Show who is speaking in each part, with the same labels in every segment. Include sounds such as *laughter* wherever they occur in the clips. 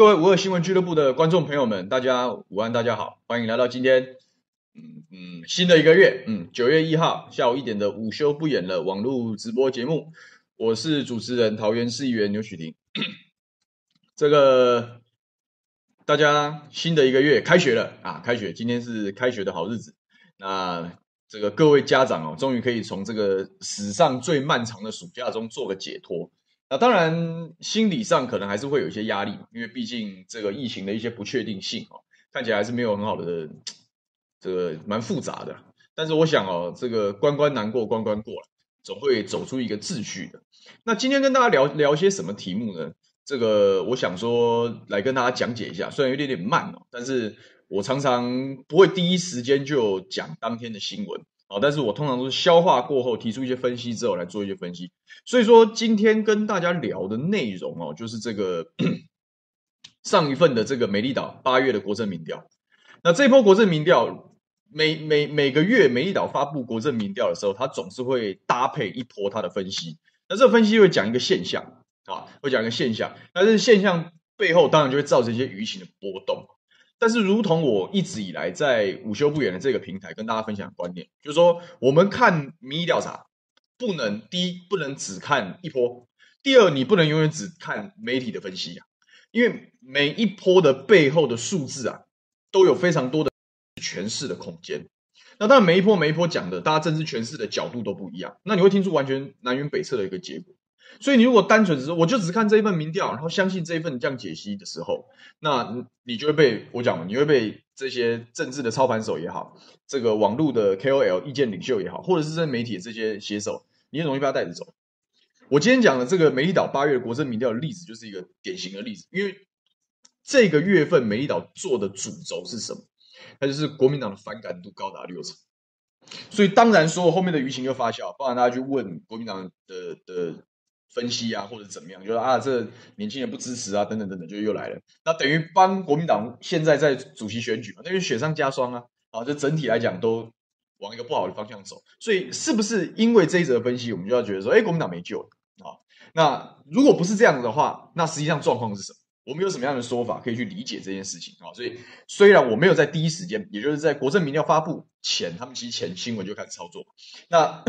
Speaker 1: 各位五二新闻俱乐部的观众朋友们，大家午安，大家好，欢迎来到今天，嗯嗯，新的一个月，嗯，九月一号下午一点的午休不演了网络直播节目，我是主持人桃园市议员牛煦庭。*coughs* 这个大家新的一个月开学了啊，开学，今天是开学的好日子，那这个各位家长哦，终于可以从这个史上最漫长的暑假中做个解脱。那当然，心理上可能还是会有一些压力，因为毕竟这个疫情的一些不确定性哦，看起来还是没有很好的，这个蛮复杂的。但是我想哦，这个关关难过关关过了，总会走出一个秩序的。那今天跟大家聊聊些什么题目呢？这个我想说来跟大家讲解一下，虽然有点点慢哦，但是我常常不会第一时间就讲当天的新闻。好，但是我通常都是消化过后，提出一些分析之后来做一些分析。所以说，今天跟大家聊的内容哦，就是这个 *clears throat* 上一份的这个美丽岛八月的国政民调。那这波国政民调，每每每个月美丽岛发布国政民调的时候，它总是会搭配一波它的分析。那这分析会讲一个现象啊，会讲一个现象。那这现象背后，当然就会造成一些舆情的波动。但是，如同我一直以来在午休不远的这个平台跟大家分享观念，就是说，我们看民意调查，不能第一不能只看一波，第二你不能永远只看媒体的分析啊，因为每一波的背后的数字啊，都有非常多的诠释的空间。那当然，每一波每一波讲的，大家政治诠释的角度都不一样，那你会听出完全南辕北辙的一个结果。所以你如果单纯只是我就只看这一份民调，然后相信这一份这样解析的时候，那你就会被我讲，你会被这些政治的操盘手也好，这个网络的 KOL 意见领袖也好，或者是这媒体的这些写手，你很容易被他带着走。我今天讲的这个美丽岛八月国政民调的例子，就是一个典型的例子，因为这个月份美丽岛做的主轴是什么？它就是国民党的反感度高达六成，所以当然说后面的舆情就发酵，包含大家去问国民党的的。分析啊，或者怎么样，就说啊，这年轻人不支持啊，等等等等，就又来了。那等于帮国民党现在在主席选举嘛，那就雪上加霜啊。啊，这整体来讲都往一个不好的方向走。所以是不是因为这一则分析，我们就要觉得说，哎，国民党没救了啊？那如果不是这样子的话，那实际上状况是什么？我们有什么样的说法可以去理解这件事情啊？所以虽然我没有在第一时间，也就是在国政民调发布前，他们其实前新闻就开始操作，那。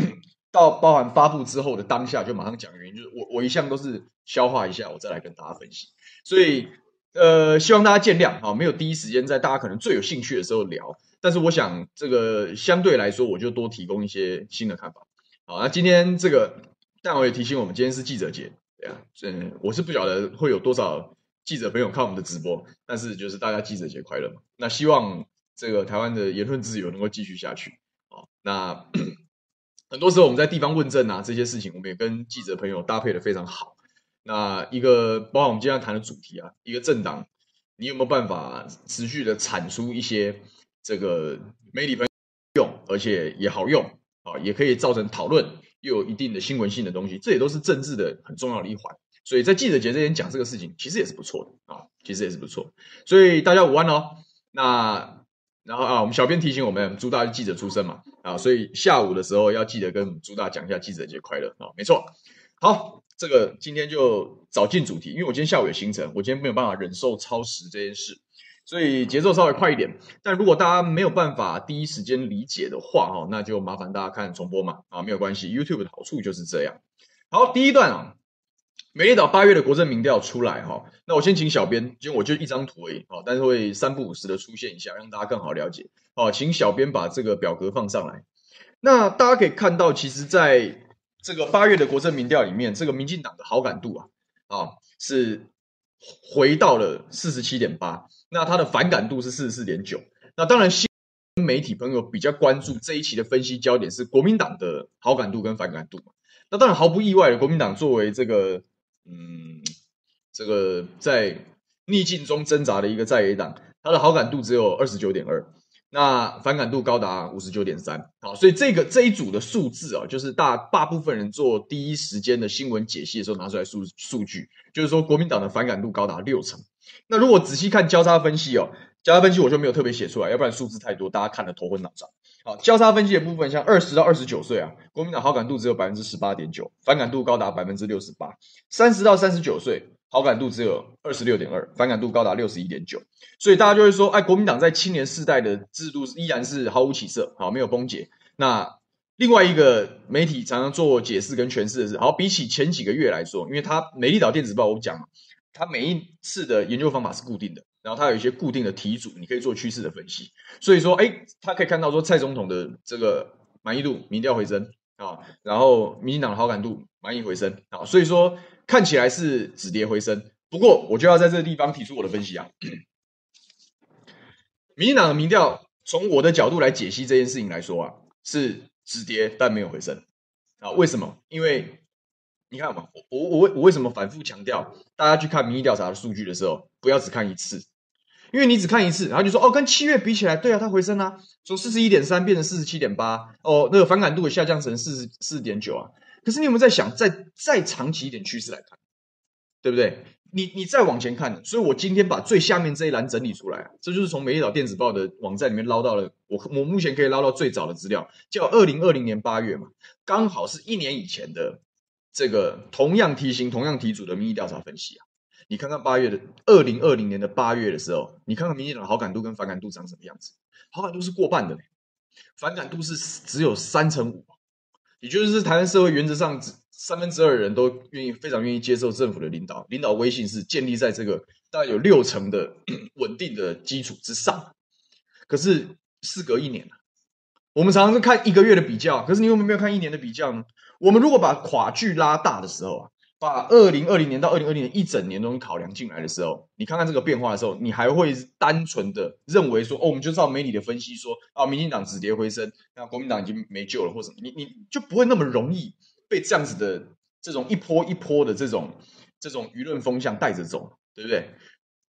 Speaker 1: 到包含发布之后的当下，就马上讲原因，就是我我一向都是消化一下，我再来跟大家分析。所以，呃，希望大家见谅啊，没有第一时间在大家可能最有兴趣的时候聊。但是，我想这个相对来说，我就多提供一些新的看法。好，那今天这个，但我也提醒我们，今天是记者节，对啊，嗯，我是不晓得会有多少记者朋友看我们的直播，但是就是大家记者节快乐嘛。那希望这个台湾的言论自由能够继续下去。好，那。很多时候我们在地方问政啊，这些事情我们也跟记者朋友搭配的非常好。那一个包括我们今天谈的主题啊，一个政党，你有没有办法持续的产出一些这个媒体朋友用，而且也好用啊，也可以造成讨论，又有一定的新闻性的东西，这也都是政治的很重要的一环。所以在记者节这边讲这个事情，其实也是不错的啊，其实也是不错。所以大家午安哦。那。然后啊，我们小编提醒我们，朱大是记者出身嘛，啊，所以下午的时候要记得跟朱大讲一下记者节快乐啊，没错。好，这个今天就早进主题，因为我今天下午有行程，我今天没有办法忍受超时这件事，所以节奏稍微快一点。但如果大家没有办法第一时间理解的话，哈，那就麻烦大家看重播嘛，啊，没有关系，YouTube 的好处就是这样。好，第一段啊。美丽岛八月的国政民调出来哈，那我先请小编，因为我就一张图而已，但是会三不五时的出现一下，让大家更好了解。好，请小编把这个表格放上来。那大家可以看到，其实在这个八月的国政民调里面，这个民进党的好感度啊，啊是回到了四十七点八，那他的反感度是四十四点九。那当然，新媒体朋友比较关注这一期的分析焦点是国民党的好感度跟反感度。那当然毫不意外的，国民党作为这个。嗯，这个在逆境中挣扎的一个在野党，他的好感度只有二十九点二，那反感度高达五十九点三。好，所以这个这一组的数字啊，就是大大部分人做第一时间的新闻解析的时候拿出来数数据，就是说国民党的反感度高达六成。那如果仔细看交叉分析哦，交叉分析我就没有特别写出来，要不然数字太多，大家看得头昏脑胀。好，交叉分析的部分，像二十到二十九岁啊，国民党好感度只有百分之十八点九，反感度高达百分之六十八；三十到三十九岁，好感度只有二十六点二，反感度高达六十一点九。所以大家就会说，哎，国民党在青年世代的制度依然是毫无起色，好，没有崩解。那另外一个媒体常常做解释跟诠释的是，好，比起前几个月来说，因为它美丽岛电子报我讲嘛，它每一次的研究方法是固定的，然后它有一些固定的题组，你可以做趋势的分析。所以说，哎，他可以看到说，蔡总统的这个满意度民调回升啊，然后民进党的好感度满意回升啊，所以说看起来是止跌回升。不过，我就要在这个地方提出我的分析啊，民进党的民调从我的角度来解析这件事情来说啊。是止跌，但没有回升啊？为什么？因为你看嘛，我我我为什么反复强调，大家去看民意调查的数据的时候，不要只看一次，因为你只看一次，然后就说哦，跟七月比起来，对啊，它回升啊，从四十一点三变成四十七点八，哦，那个反感度也下降成四十四点九啊。可是你有没有在想，再再长期一点趋势来看，对不对？你你再往前看，所以我今天把最下面这一栏整理出来啊，这就是从美丽岛电子报的网站里面捞到了我我目前可以捞到最早的资料，叫二零二零年八月嘛，刚好是一年以前的这个同样题型、同样题组的民意调查分析啊。你看看八月的二零二零年的八月的时候，你看看民进党好感度跟反感度长什么样子？好感度是过半的，反感度是只有三成五，也就是台湾社会原则上。三分之二的人都愿意，非常愿意接受政府的领导，领导威信是建立在这个大概有六成的 *clears throat* 稳定的基础之上。可是事隔一年了，我们常常是看一个月的比较，可是你有没有看一年的比较呢？我们如果把跨距拉大的时候啊，把二零二零年到二零二零年一整年东西考量进来的时候，你看看这个变化的时候，你还会单纯的认为说，哦，我们就照媒体的分析说，啊，民进党止跌回升，那国民党已经没救了，或什么，你你就不会那么容易。被这样子的这种一波一波的这种这种舆论风向带着走，对不对？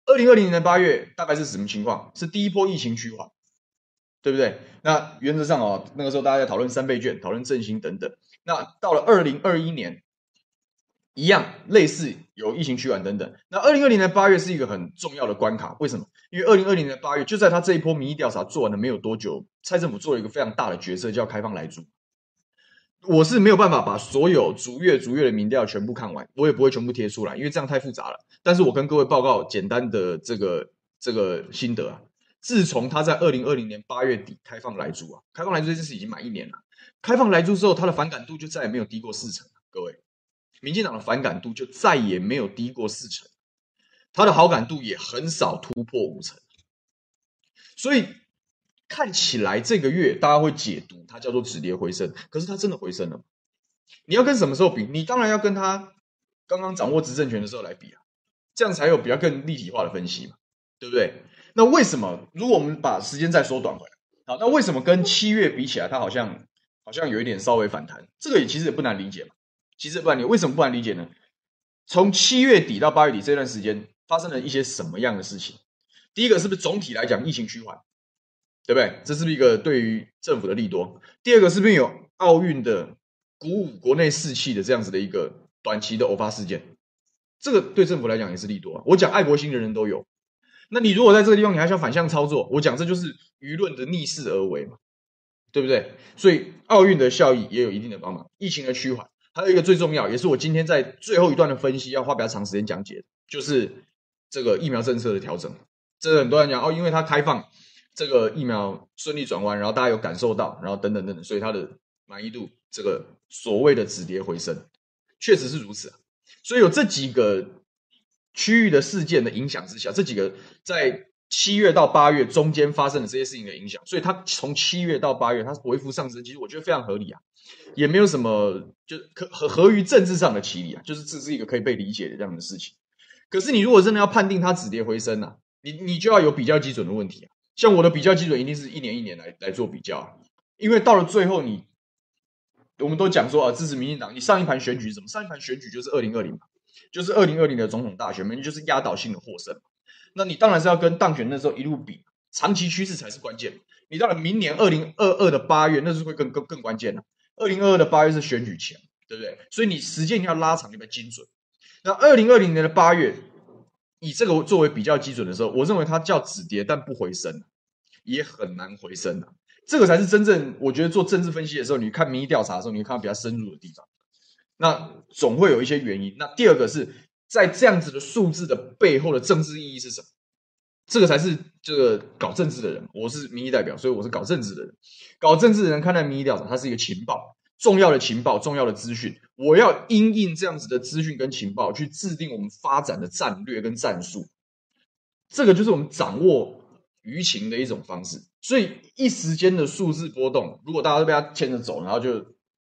Speaker 1: 二零二零年的八月大概是什么情况？是第一波疫情趋缓，对不对？那原则上哦，那个时候大家在讨论三倍券、讨论振兴等等。那到了二零二一年，一样类似有疫情趋缓等等。那二零二零年八月是一个很重要的关卡，为什么？因为二零二零年八月就在他这一波民意调查做完了没有多久，蔡政府做了一个非常大的决策，叫开放来租。我是没有办法把所有逐月逐月的民调全部看完，我也不会全部贴出来，因为这样太复杂了。但是我跟各位报告简单的这个这个心得啊，自从他在二零二零年八月底开放来租啊，开放来租这件事已经满一年了。开放来租之后，他的反感度就再也没有低过四成。各位，民进党的反感度就再也没有低过四成，他的好感度也很少突破五成，所以。看起来这个月大家会解读它叫做止跌回升，可是它真的回升了？你要跟什么时候比？你当然要跟他刚刚掌握执政权的时候来比啊，这样才有比较更立体化的分析嘛，对不对？那为什么如果我们把时间再缩短回来，好，那为什么跟七月比起来，它好像好像有一点稍微反弹？这个也其实也不难理解嘛，其实不难理解，为什么不难理解呢？从七月底到八月底这段时间发生了一些什么样的事情？第一个是不是总体来讲疫情趋缓？对不对？这是不是一个对于政府的利多？第二个是不是有奥运的鼓舞国内士气的这样子的一个短期的偶发事件？这个对政府来讲也是利多啊。我讲爱国心的人都有，那你如果在这个地方你还想反向操作，我讲这就是舆论的逆势而为嘛，对不对？所以奥运的效益也有一定的帮忙，疫情的趋缓，还有一个最重要，也是我今天在最后一段的分析要花比较长时间讲解，就是这个疫苗政策的调整。这个很多人讲哦，因为它开放。这个疫苗顺利转弯，然后大家有感受到，然后等等等等，所以它的满意度这个所谓的止跌回升，确实是如此啊。所以有这几个区域的事件的影响之下，这几个在七月到八月中间发生的这些事情的影响，所以它从七月到八月它微幅上升，其实我觉得非常合理啊，也没有什么就可合合于政治上的歧义啊，就是这是一个可以被理解的这样的事情。可是你如果真的要判定它止跌回升啊，你你就要有比较基准的问题啊。像我的比较基准一定是一年一年来来做比较，因为到了最后你，我们都讲说啊，支持民进党，你上一盘选举是什么？上一盘选举就是二零二零嘛，就是二零二零的总统大选嘛，你就是压倒性的获胜。那你当然是要跟当选那时候一路比，长期趋势才是关键。你到了明年二零二二的八月，那是会更更更关键了。二零二二的八月是选举前，对不对？所以你时间要拉长，你要精准。那二零二零年的八月。以这个作为比较基准的时候，我认为它叫止跌，但不回升，也很难回升的。这个才是真正我觉得做政治分析的时候，你看民意调查的时候，你会看到比较深入的地方。那总会有一些原因。那第二个是在这样子的数字的背后的政治意义是什么？这个才是这个搞政治的人。我是民意代表，所以我是搞政治的人。搞政治的人看待民意调查，它是一个情报，重要的情报，重要的资讯。我要因应这样子的资讯跟情报，去制定我们发展的战略跟战术。这个就是我们掌握舆情的一种方式。所以一时间的数字波动，如果大家都被他牵着走，然后就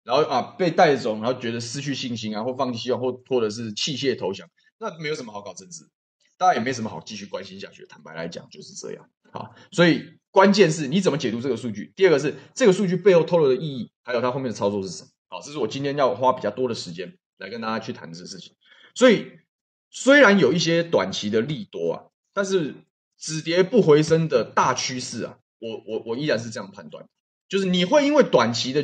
Speaker 1: 然后啊被带走，然后觉得失去信心啊，或放弃希望，或或者是弃械投降。那没有什么好搞政治，大家也没什么好继续关心下去。坦白来讲，就是这样啊。所以关键是你怎么解读这个数据。第二个是这个数据背后透露的意义，还有它后面的操作是什么。好，这是我今天要花比较多的时间来跟大家去谈这个事情。所以虽然有一些短期的利多啊，但是止跌不回升的大趋势啊，我我我依然是这样判断，就是你会因为短期的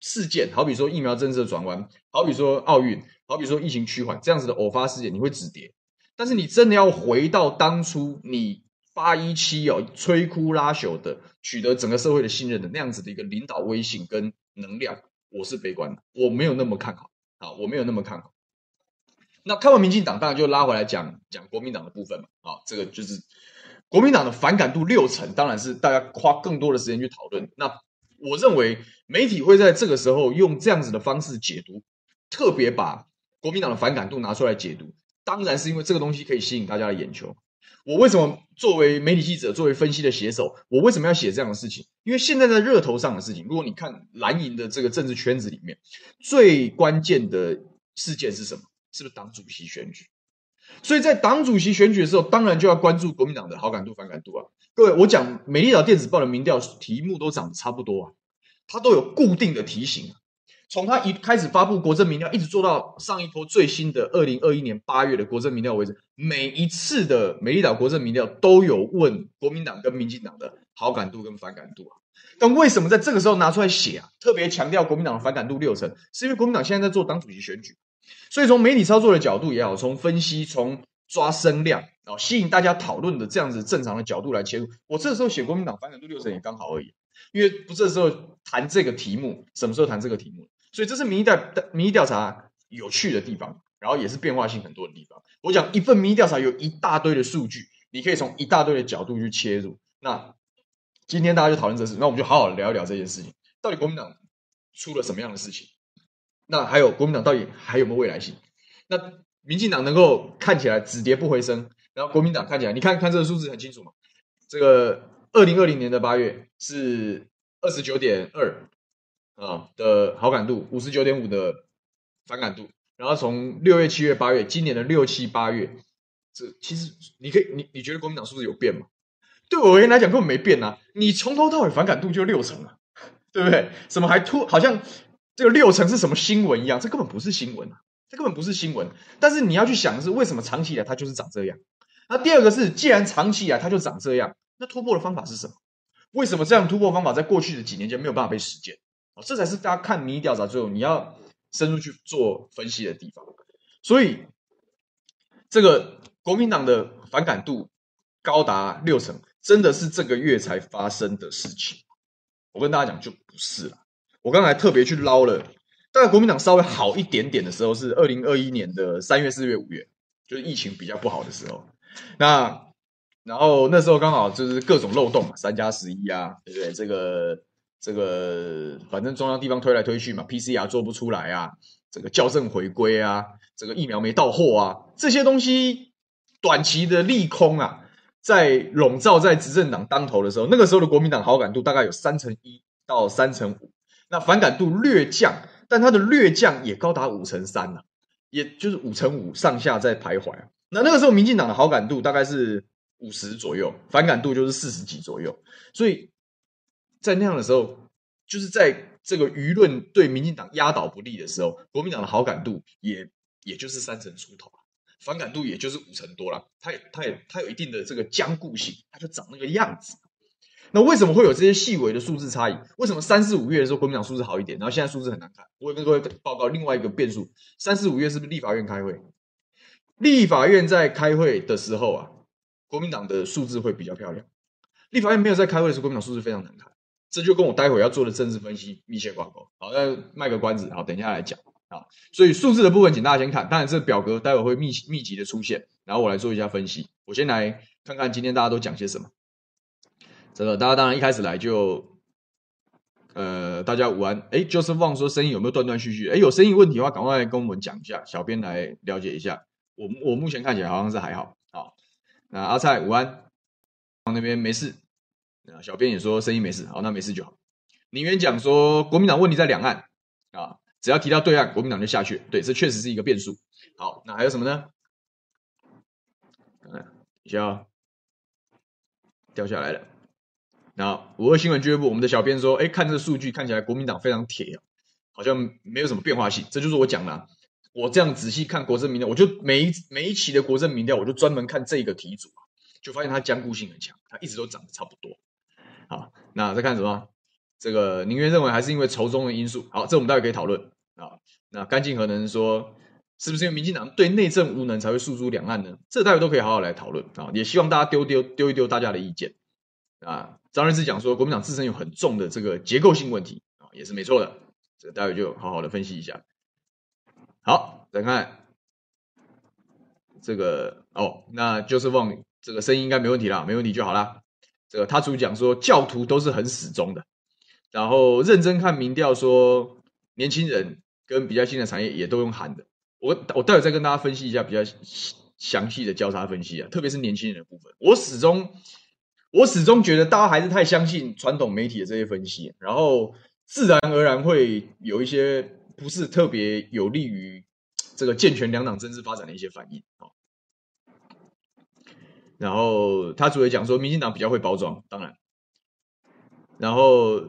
Speaker 1: 事件，好比说疫苗政策转弯，好比说奥运。好比说疫情趋缓这样子的偶发事件，你会止跌，但是你真的要回到当初你八一七哦摧枯拉朽的取得整个社会的信任的那样子的一个领导威信跟能量，我是悲观的，我没有那么看好啊，我没有那么看好。那看完民进党，当然就拉回来讲讲国民党的部分嘛，啊，这个就是国民党的反感度六成，当然是大家花更多的时间去讨论。那我认为媒体会在这个时候用这样子的方式解读，特别把。国民党的反感度拿出来解读，当然是因为这个东西可以吸引大家的眼球。我为什么作为媒体记者，作为分析的写手，我为什么要写这样的事情？因为现在在热头上的事情，如果你看蓝营的这个政治圈子里面，最关键的事件是什么？是不是党主席选举？所以在党主席选举的时候，当然就要关注国民党的好感度、反感度啊。各位，我讲《美丽岛电子报》的民调题目都长得差不多啊，它都有固定的题型。从他一开始发布国政民调，一直做到上一波最新的二零二一年八月的国政民调为止，每一次的美丽岛国政民调都有问国民党跟民进党的好感度跟反感度啊。但为什么在这个时候拿出来写啊？特别强调国民党的反感度六成，是因为国民党现在在做党主席选举，所以从媒体操作的角度也好，从分析、从抓声量啊，吸引大家讨论的这样子正常的角度来切入，我这时候写国民党反感度六成也刚好而已，因为不这时候谈这个题目，什么时候谈这个题目？所以这是民意调民意调查有趣的地方，然后也是变化性很多的地方。我讲一份民意调查有一大堆的数据，你可以从一大堆的角度去切入。那今天大家就讨论这事，那我们就好好聊一聊这件事情。到底国民党出了什么样的事情？那还有国民党到底还有没有未来性？那民进党能够看起来止跌不回升，然后国民党看起来，你看看这个数字很清楚嘛？这个二零二零年的八月是二十九点二。啊的好感度五十九点五的反感度，然后从六月、七月、八月，今年的六七八月，这其实你可以，你你觉得国民党是不是有变吗？对我而言来讲根本没变啊！你从头到尾反感度就六成啊，*laughs* 对不对？怎么还突好像这个六成是什么新闻一样？这根本不是新闻啊！这根本不是新闻。但是你要去想的是，为什么长期以来它就是长这样？那第二个是，既然长期以来它就长这样，那突破的方法是什么？为什么这样突破方法在过去的几年间没有办法被实践？哦这才是大家看民意调查最后你要深入去做分析的地方。所以，这个国民党的反感度高达六成，真的是这个月才发生的事情。我跟大家讲，就不是了。我刚才特别去捞了，大概国民党稍微好一点点的时候是二零二一年的三月、四月、五月，就是疫情比较不好的时候。那然后那时候刚好就是各种漏洞嘛，三加十一啊，对不对？这个。这个反正中央地方推来推去嘛，PCR 做不出来啊，这个校正回归啊，这个疫苗没到货啊，这些东西短期的利空啊，在笼罩在执政党当头的时候，那个时候的国民党好感度大概有三成一到三成五，那反感度略降，但它的略降也高达五成三了，也就是五成五上下在徘徊。那那个时候民进党的好感度大概是五十左右，反感度就是四十几左右，所以。在那样的时候，就是在这个舆论对民进党压倒不利的时候，国民党的好感度也也就是三成出头，反感度也就是五成多了。它也它也它有一定的这个僵固性，它就长那个样子。那为什么会有这些细微的数字差异？为什么三四五月的时候国民党数字好一点，然后现在数字很难看？我也跟各位报告另外一个变数：三四五月是不是立法院开会？立法院在开会的时候啊，国民党的数字会比较漂亮。立法院没有在开会的时候，国民党数字非常难看。这就跟我待会要做的政治分析密切挂钩。好，那卖个关子，好，等一下来讲。啊。所以数字的部分，请大家先看。当然，这表格待会会密密集的出现，然后我来做一下分析。我先来看看今天大家都讲些什么。这个大家当然一开始来就。呃，大家午安。哎，Joseph 说声音有没有断断续续？哎，有声音问题的话，赶快跟我们讲一下，小编来了解一下。我我目前看起来好像是还好。好，那阿蔡午安，那边没事。啊小编也说声音没事，好，那没事就好。宁愿讲说国民党问题在两岸啊，只要提到对岸，国民党就下去。对，这确实是一个变数。好，那还有什么呢？嗯，等一下哦，掉下来了。那五二新闻俱乐部，我们的小编说，哎，看这个数据看起来国民党非常铁啊，好像没有什么变化性。这就是我讲的，我这样仔细看国政民调，我就每一每一期的国政民调，我就专门看这个题组，就发现它坚固性很强，它一直都涨得差不多。好，那再看什么？这个宁愿认为还是因为仇中的因素。好，这我们待会可以讨论啊。那干净核能说，是不是因为民进党对内政无能才会诉诸两岸呢？这待会都可以好好来讨论啊。也希望大家丢丢丢一丢大家的意见啊。张瑞智讲说，国民党自身有很重的这个结构性问题啊，也是没错的。这个待会就好好的分析一下。好，再看这个哦，那就是望这个声音应该没问题啦，没问题就好啦。这个他主讲说，教徒都是很死忠的，然后认真看民调说，年轻人跟比较新的产业也都用喊的。我我待会再跟大家分析一下比较详细的交叉分析啊，特别是年轻人的部分，我始终。我始终觉得大家还是太相信传统媒体的这些分析，然后自然而然会有一些不是特别有利于这个健全两党政治发展的一些反应。然后他主要讲说，民进党比较会包装，当然。然后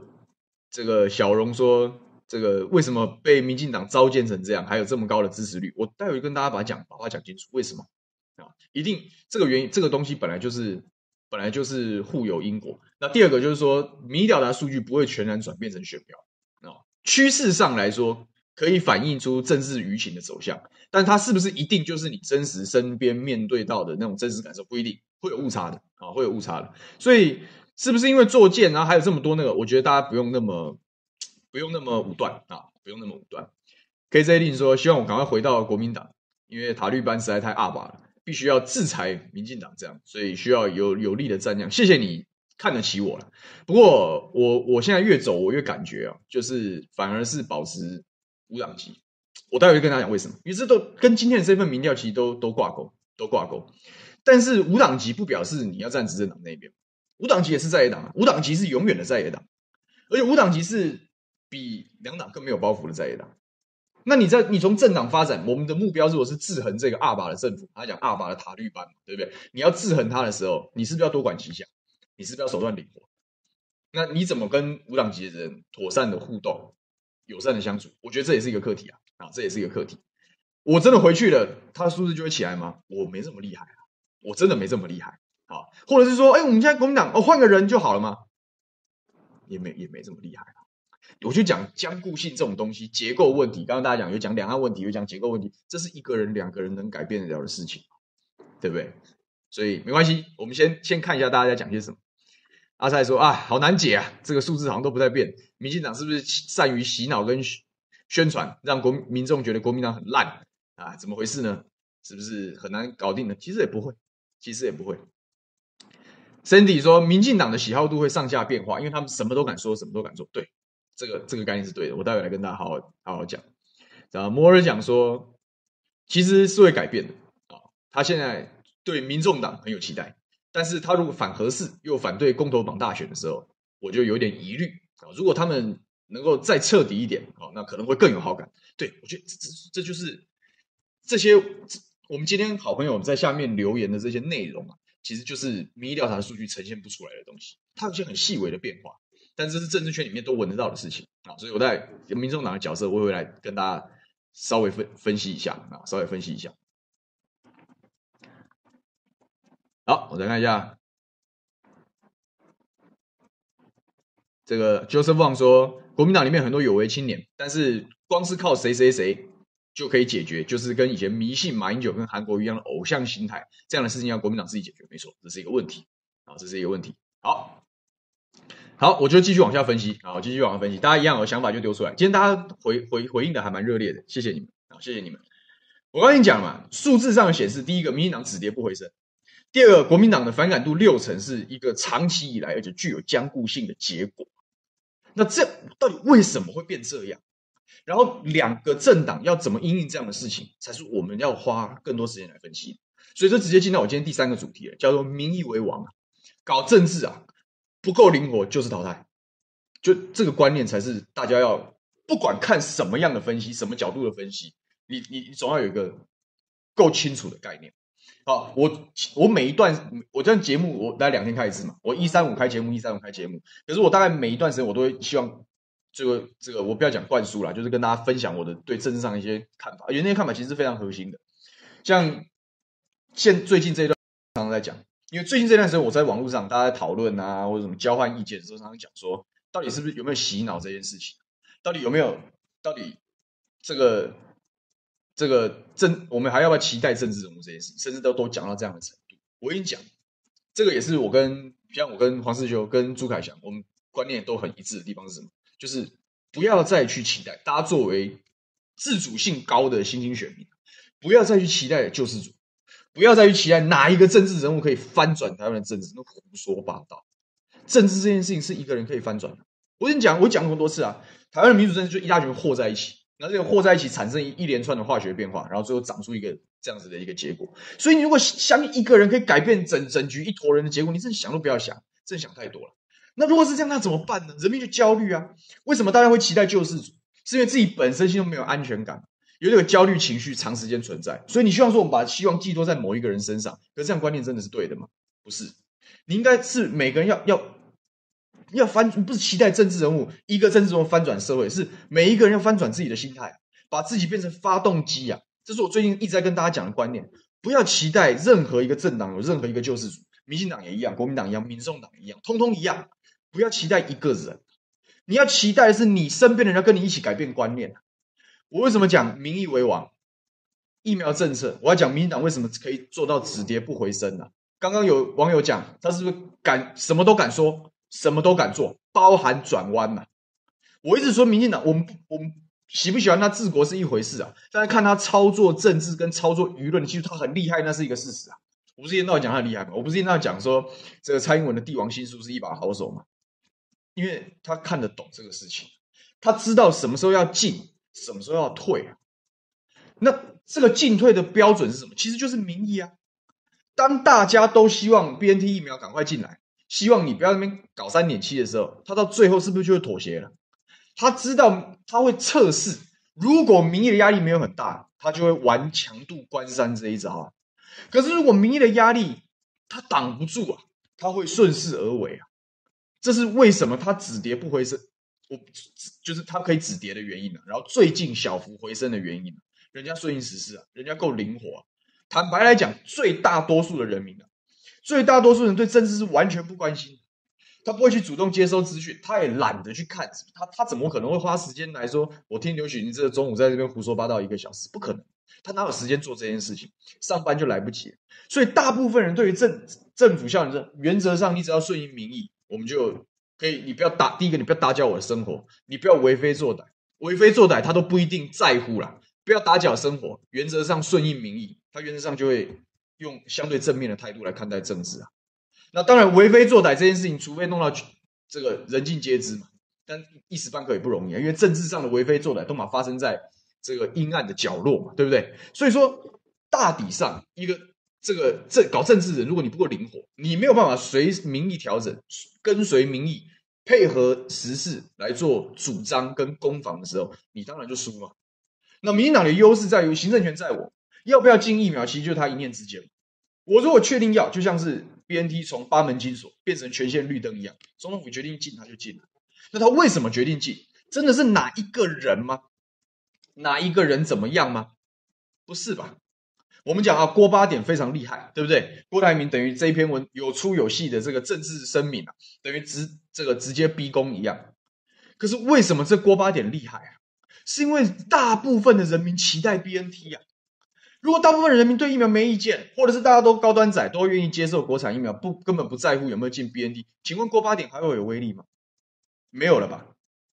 Speaker 1: 这个小荣说，这个为什么被民进党召见成这样，还有这么高的支持率？我待会跟大家把讲，把话讲清楚，为什么啊？一定这个原因，这个东西本来就是。本来就是互有因果。那第二个就是说，民调查数据不会全然转变成选票啊。趋势上来说，可以反映出政治舆情的走向，但它是不是一定就是你真实身边面对到的那种真实感受？不一定，会有误差的啊，会有误差的。所以，是不是因为作贱，然后还有这么多那个？我觉得大家不用那么不用那么武断啊，不用那么武断。KZ 令说，希望我赶快回到国民党，因为塔绿班实在太阿爸了。必须要制裁民进党，这样，所以需要有有力的战量。谢谢你看得起我了。不过我我现在越走，我越感觉啊，就是反而是保持无党籍。我待会就跟大家讲为什么，因为这都跟今天的这份民调其实都都挂钩，都挂钩。但是无党籍不表示你要站执政党那边，无党籍也是在野党，无党籍是永远的在野党，而且无党籍是比两党更没有包袱的在野党。那你在你从政党发展，我们的目标如果是制衡这个阿爸的政府，他讲阿爸的塔绿班，对不对？你要制衡他的时候，你是不是要多管齐下？你是不是要手段灵活？那你怎么跟无党籍的人妥善的互动、友善的相处？我觉得这也是一个课题啊！啊，这也是一个课题。我真的回去了，他的数字就会起来吗？我没这么厉害啊，我真的没这么厉害啊！或者是说，哎，我们现在国民党哦，换个人就好了吗？也没也没这么厉害啊。我就讲坚固性这种东西，结构问题。刚刚大家讲，有讲两岸问题，有讲结构问题，这是一个人、两个人能改变得了的事情，对不对？所以没关系，我们先先看一下大家在讲些什么。阿塞说啊，好难解啊，这个数字好像都不在变。民进党是不是善于洗脑跟宣传，让国民众觉得国民党很烂啊？怎么回事呢？是不是很难搞定呢？其实也不会，其实也不会。Cindy 说，民进党的喜好度会上下变化，因为他们什么都敢说，什么都敢做，对。这个这个概念是对的，我待会来跟大家好好好好讲。然后摩尔讲说，其实是会改变的啊。他现在对民众党很有期待，但是他如果反核四又反对公投绑大选的时候，我就有点疑虑啊。如果他们能够再彻底一点啊，那可能会更有好感。对，我觉得这这这就是这些我们今天好朋友在下面留言的这些内容啊，其实就是民意调查数据呈现不出来的东西，它有些很细微的变化。但这是政治圈里面都闻得到的事情啊，所以我在民众党的角色，我会来跟大家稍微分分析一下啊，稍微分析一下。好，我再看一下这个 Joseph Wang 说，国民党里面很多有为青年，但是光是靠谁谁谁就可以解决，就是跟以前迷信马英九跟韩国瑜一样的偶像心态，这样的事情要国民党自己解决，没错，这是一个问题啊，这是一个问题。好。好，我就继续往下分析。好，继续往下分析，大家一样有想法就丢出来。今天大家回回回应的还蛮热烈的，谢谢你们。好，谢谢你们。我刚跟你讲嘛，数字上显示，第一个，民进党止跌不回升；第二个，国民党的反感度六成，是一个长期以来而且具有坚固性的结果。那这到底为什么会变这样？然后两个政党要怎么应应这样的事情，才是我们要花更多时间来分析。所以这直接进到我今天第三个主题了，叫做“民意为王”。搞政治啊，不够灵活就是淘汰。就这个观念才是大家要不管看什么样的分析，什么角度的分析，你你你总要有一个够清楚的概念。好，我我每一段我这样节目我大概两天开一次嘛，我一三五开节目，一三五开节目。可是我大概每一段时间我都会希望这个这个我不要讲灌输啦，就是跟大家分享我的对政治上一些看法，因为那些看法其实是非常核心的。像现最近这一段常常在讲，因为最近这段时间我在网络上大家在讨论啊，或者什么交换意见的时候，常常讲说。到底是不是有没有洗脑这件事情？到底有没有？到底这个这个政，我们还要不要期待政治人物这件事？甚至都都讲到这样的程度。我跟你讲，这个也是我跟像我跟黄世修、跟朱凯翔，我们观念都很一致的地方是什么？就是不要再去期待大家作为自主性高的新兴选民，不要再去期待救世主，不要再去期待哪一个政治人物可以翻转台湾的政治，那胡说八道。政治这件事情是一个人可以翻转的。我跟你讲，我讲过很多次啊，台湾的民主政治就一大群和在一起，然后这个和在一起产生一连串的化学变化，然后最后长出一个这样子的一个结果。所以你如果相信一个人可以改变整整局一坨人的结果，你真想都不要想，真想太多了。那如果是这样，那怎么办呢？人民就焦虑啊。为什么大家会期待救世主？是因为自己本身心中没有安全感，有这个焦虑情绪长时间存在。所以你希望说我们把希望寄托在某一个人身上，可这样观念真的是对的吗？不是，你应该是每个人要要。要翻，不是期待政治人物一个政治人物翻转社会，是每一个人要翻转自己的心态，把自己变成发动机啊！这是我最近一直在跟大家讲的观念。不要期待任何一个政党有任何一个救世主，民进党也一样，国民党一样，民众党一样，通通一样。不要期待一个人，你要期待的是你身边的人要跟你一起改变观念。我为什么讲民意为王？疫苗政策，我要讲民进党为什么可以做到止跌不回升呢、啊？刚刚有网友讲，他是不是敢什么都敢说？什么都敢做，包含转弯嘛。我一直说，民进党，我们我们喜不喜欢他治国是一回事啊，但是看他操作政治跟操作舆论，其实他很厉害，那是一个事实啊。我不是一天到晚讲他厉害吗？我不是一天到晚讲说这个蔡英文的帝王心术是一把好手吗？因为他看得懂这个事情，他知道什么时候要进，什么时候要退啊。那这个进退的标准是什么？其实就是民意啊。当大家都希望 BNT 疫苗赶快进来。希望你不要那边搞三点七的时候，他到最后是不是就会妥协了？他知道他会测试，如果民意的压力没有很大，他就会玩强度关山这一招。可是如果民意的压力他挡不住啊，他会顺势而为啊。这是为什么他止跌不回升？我就是他可以止跌的原因啊。然后最近小幅回升的原因啊，人家顺应时势啊，人家够灵活啊。坦白来讲，最大多数的人民啊。绝大多数人对政治是完全不关心，他不会去主动接收资讯，他也懒得去看，他他怎么可能会花时间来说？我听刘许你这个中午在这边胡说八道一个小时，不可能，他哪有时间做这件事情？上班就来不及。所以大部分人对于政政府效能，原则上你只要顺应民意，我们就可以。你不要打，第一个你不要打搅我的生活，你不要为非作歹，为非作歹他都不一定在乎啦。不要打搅生活，原则上顺应民意，他原则上就会。用相对正面的态度来看待政治啊，那当然为非作歹这件事情，除非弄到这个人尽皆知嘛，但一时半刻也不容易啊，因为政治上的为非作歹都嘛发生在这个阴暗的角落嘛，对不对？所以说大抵上一个这个这搞政治人，如果你不够灵活，你没有办法随民意调整，跟随民意，配合时事来做主张跟攻防的时候，你当然就输嘛。那民进党的优势在于行政权在我。要不要进疫苗，其实就是他一念之间。我如果确定要，就像是 BNT 从八门金锁变成全线绿灯一样，总统府决定进，他就进了。那他为什么决定进？真的是哪一个人吗？哪一个人怎么样吗？不是吧？我们讲啊，郭八点非常厉害，对不对？郭台铭等于这一篇文有粗有细的这个政治声明啊，等于直这个直接逼宫一样。可是为什么这郭八点厉害啊？是因为大部分的人民期待 BNT 啊。如果大部分人民对疫苗没意见，或者是大家都高端仔，都愿意接受国产疫苗，不根本不在乎有没有进 BND，请问郭八点还会有威力吗？没有了吧？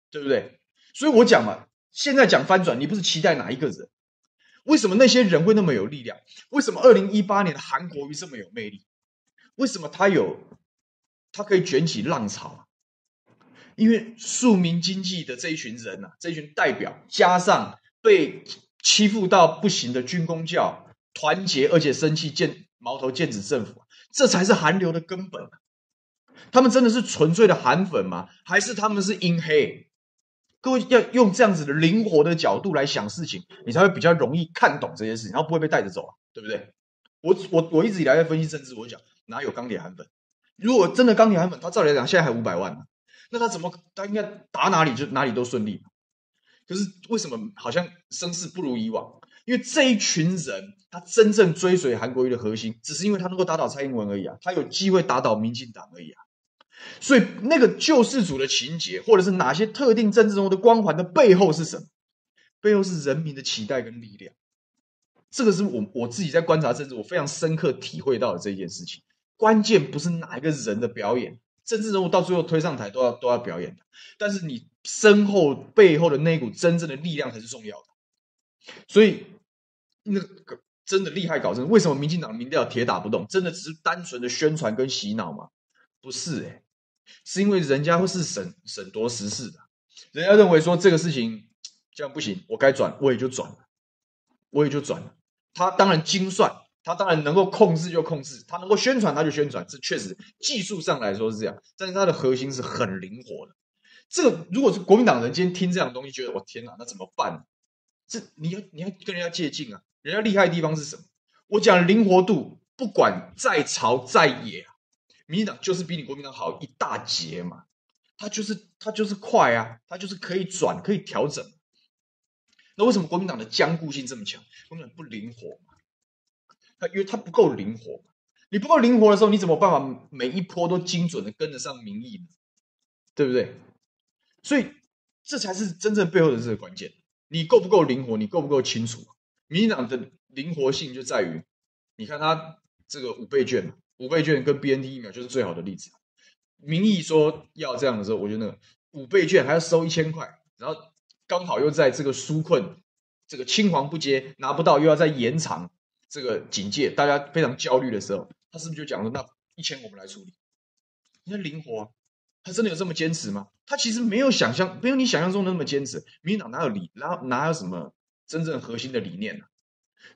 Speaker 1: 对不对？所以我讲嘛，现在讲翻转，你不是期待哪一个人？为什么那些人会那么有力量？为什么二零一八年的韩国瑜这么有魅力？为什么他有，他可以卷起浪潮？因为庶民经济的这一群人呐、啊，这一群代表，加上被欺负到不行的军工教，团结而且生气，见矛头剑指政府，这才是韩流的根本。他们真的是纯粹的韩粉吗？还是他们是阴黑？各位要用这样子的灵活的角度来想事情，你才会比较容易看懂这些事情，然后不会被带着走啊，对不对？我我我一直以来在分析政治，我讲哪有钢铁韩粉？如果真的钢铁韩粉，他照理来讲现在还五百万呢，那他怎么他应该打哪里就哪里都顺利？可是为什么好像声势不如以往？因为这一群人，他真正追随韩国瑜的核心，只是因为他能够打倒蔡英文而已啊，他有机会打倒民进党而已啊。所以，那个救世主的情节，或者是哪些特定政治人物的光环的背后是什么？背后是人民的期待跟力量。这个是我我自己在观察政治，我非常深刻体会到的这一件事情。关键不是哪一个人的表演，政治人物到最后推上台都要都要表演的，但是你身后背后的那股真正的力量才是重要的。所以，那个真的厉害搞政治，为什么民进党民调铁打不动？真的只是单纯的宣传跟洗脑吗？不是诶、是因为人家会是审审夺时事的，人家认为说这个事情这样不行，我该转我也就转了，我也就转了。他当然精算，他当然能够控制就控制，他能够宣传他就宣传，这确实技术上来说是这样，但是他的核心是很灵活的。这个如果是国民党人今天听这样的东西，觉得我天哪，那怎么办？这你要你要跟人家借镜啊，人家厉害的地方是什么？我讲灵活度，不管在朝在野。民进党就是比你国民党好一大截嘛，他就是他就是快啊，他就是可以转可以调整。那为什么国民党的僵固性这么强？国民党不灵活嘛？他因为他不够灵活。你不够灵活的时候，你怎么办法每一波都精准的跟得上民意呢？对不对？所以这才是真正背后的这个关键。你够不够灵活？你够不够清楚？民进党的灵活性就在于，你看他这个五倍券。五倍券跟 BNT 疫苗就是最好的例子。民意说要这样的时候，我觉得那个五倍券还要收一千块，然后刚好又在这个纾困、这个青黄不接拿不到，又要再延长这个警戒，大家非常焦虑的时候，他是不是就讲说那一千我们来处理？你看灵活，他真的有这么坚持吗？他其实没有想象，没有你想象中的那么坚持。民进党哪有理，哪哪有什么真正核心的理念呢、啊？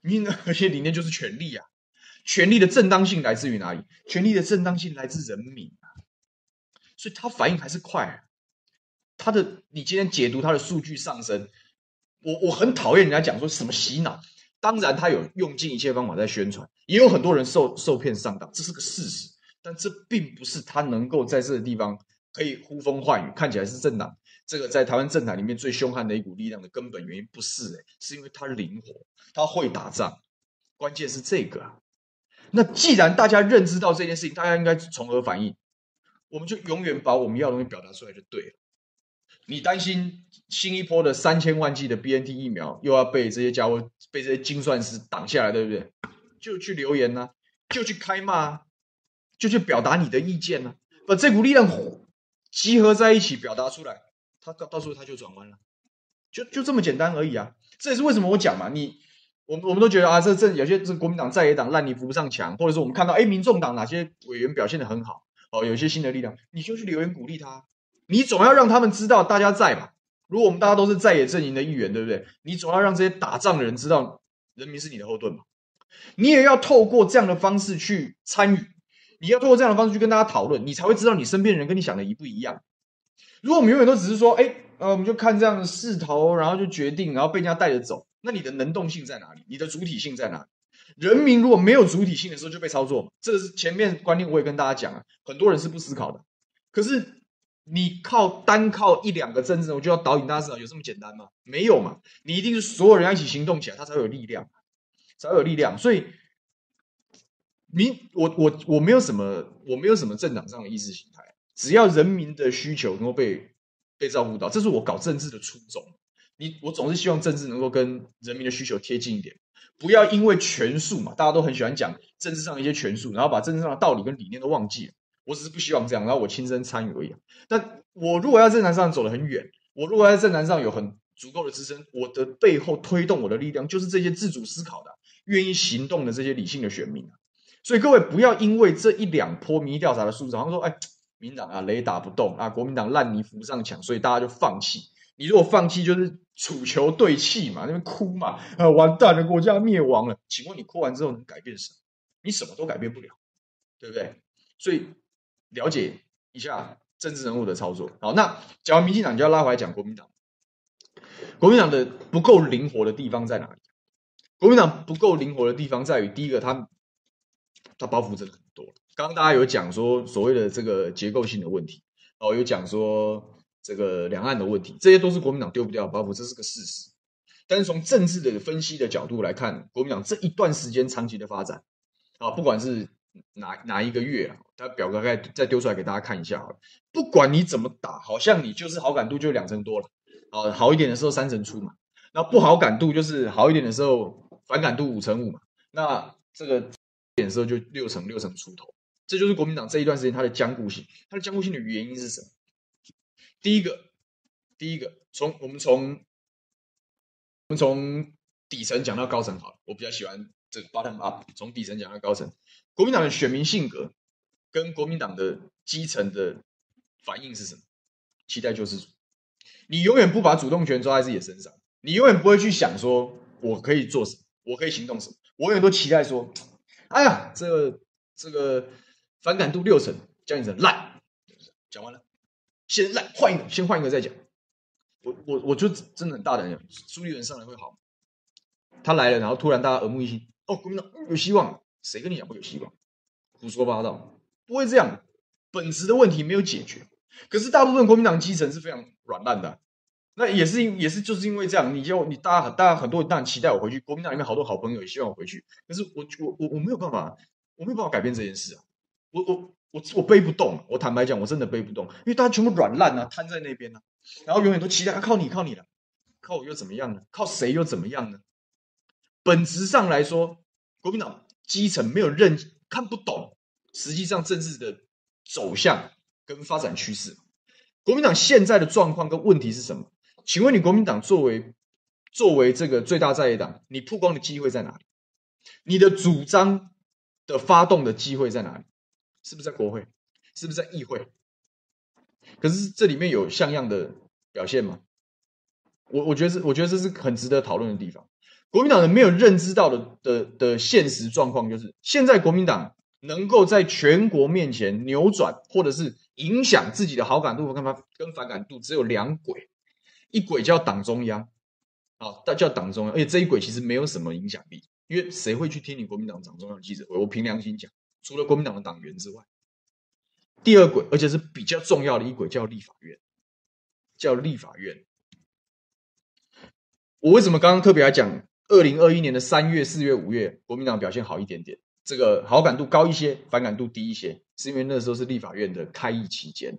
Speaker 1: 民进党核心理念就是权力啊。权力的正当性来自于哪里？权力的正当性来自人民啊，所以他反应还是快。他的，你今天解读他的数据上升，我我很讨厌人家讲说什么洗脑。当然，他有用尽一切方法在宣传，也有很多人受受骗上当，这是个事实。但这并不是他能够在这个地方可以呼风唤雨，看起来是政党这个在台湾政坛里面最凶悍的一股力量的根本原因，不是诶，是因为他灵活，他会打仗，关键是这个啊。那既然大家认知到这件事情，大家应该从何反应？我们就永远把我们要的东西表达出来就对了。你担心新一波的三千万剂的 BNT 疫苗又要被这些家伙、被这些精算师挡下来，对不对？就去留言呢、啊，就去开骂、啊，就去表达你的意见呢、啊，把这股力量集合在一起表达出来，他到到时候他就转弯了，就就这么简单而已啊！这也是为什么我讲嘛，你。我们我们都觉得啊，这这有些这国民党在野党烂泥扶不上墙，或者是我们看到哎，民众党哪些委员表现得很好哦，有些新的力量，你就去留言鼓励他，你总要让他们知道大家在嘛。如果我们大家都是在野阵营的议员，对不对？你总要让这些打仗的人知道，人民是你的后盾嘛。你也要透过这样的方式去参与，你要通过这样的方式去跟大家讨论，你才会知道你身边的人跟你想的一不一样。如果我们永远都只是说，哎，呃，我们就看这样的势头，然后就决定，然后被人家带着走。那你的能动性在哪里？你的主体性在哪里？人民如果没有主体性的时候，就被操作嘛。这个是前面观念，我也跟大家讲啊，很多人是不思考的。可是你靠单靠一两个政治人物就要导引大家思考，有这么简单吗？没有嘛。你一定是所有人要一起行动起来，他才有力量，才有力量。所以，民我我我没有什么，我没有什么政党上的意识形态，只要人民的需求能够被被照顾到，这是我搞政治的初衷。你我总是希望政治能够跟人民的需求贴近一点，不要因为权术嘛，大家都很喜欢讲政治上的一些权术，然后把政治上的道理跟理念都忘记了。我只是不希望这样，然后我亲身参与而已。但我如果要在政坛上走得很远，我如果在政坛上有很足够的支撑，我的背后推动我的力量就是这些自主思考的、愿意行动的这些理性的选民啊。所以各位不要因为这一两波民意调查的数字，好像说，哎，民党啊雷打不动啊，国民党烂泥扶不上墙，所以大家就放弃。你如果放弃，就是楚球对气嘛，那边哭嘛，啊，完蛋了，国家灭亡了。请问你哭完之后能改变什么？你什么都改变不了，对不对？所以了解一下政治人物的操作。好，那讲完民进党，就要拉回来讲国民党。国民党的不够灵活的地方在哪里？国民党不够灵活的地方在于，第一个，他。他包袱真的很多。刚刚大家有讲说所谓的这个结构性的问题，哦，有讲说这个两岸的问题，这些都是国民党丢不掉的包袱，这是个事实。但是从政治的分析的角度来看，国民党这一段时间长期的发展，啊，不管是哪哪一个月啊，他表格再再丢出来给大家看一下好了。不管你怎么打，好像你就是好感度就两成多了，啊，好一点的时候三成出嘛，那不好感度就是好一点的时候反感度五成五嘛，那这个。点时候就六成六成出头，这就是国民党这一段时间它的僵固性。它的僵固性的原因是什么？第一个，第一个，从我们从我们从底层讲到高层好了。我比较喜欢这个 bottom up，从底层讲到高层。国民党的选民性格跟国民党的基层的反应是什么？期待救世主。你永远不把主动权抓在自己身上，你永远不会去想说我可以做什么，我可以行动什么。我永远都期待说。哎呀，这个这个反感度六成，叫你成烂，讲完了，先烂，换一个，先换一个再讲。我我我就真的很大胆讲，朱立伦上来会好。他来了，然后突然大家耳目一新，哦，国民党有希望，谁跟你讲不有希望？胡说八道，不会这样，本质的问题没有解决。可是大部分国民党基层是非常软烂的。那也是因也是就是因为这样，你就你大家大家很多人当然期待我回去，国民党里面好多好朋友也希望我回去，可是我我我我没有办法，我没有办法改变这件事啊，我我我我背不动，我坦白讲，我真的背不动，因为大家全部软烂啊，瘫在那边呢、啊，然后永远都期待、靠你靠你了，靠我又怎么样呢？靠谁又怎么样呢？本质上来说，国民党基层没有认看不懂，实际上政治的走向跟发展趋势，国民党现在的状况跟问题是什么？请问你国民党作为作为这个最大在野党，你曝光的机会在哪里？你的主张的发动的机会在哪里？是不是在国会？是不是在议会？可是这里面有像样的表现吗？我我觉得是，我觉得这是很值得讨论的地方。国民党人没有认知到的的的现实状况，就是现在国民党能够在全国面前扭转或者是影响自己的好感度跟反跟反感度，只有两轨。一轨叫党中央，啊，但叫党中央，而且这一轨其实没有什么影响力，因为谁会去听你国民党党中央的记者会？我凭良心讲，除了国民党的党员之外，第二轨，而且是比较重要的一轨，叫立法院，叫立法院。我为什么刚刚特别来讲，二零二一年的三月、四月、五月，国民党表现好一点点，这个好感度高一些，反感度低一些，是因为那时候是立法院的开议期间。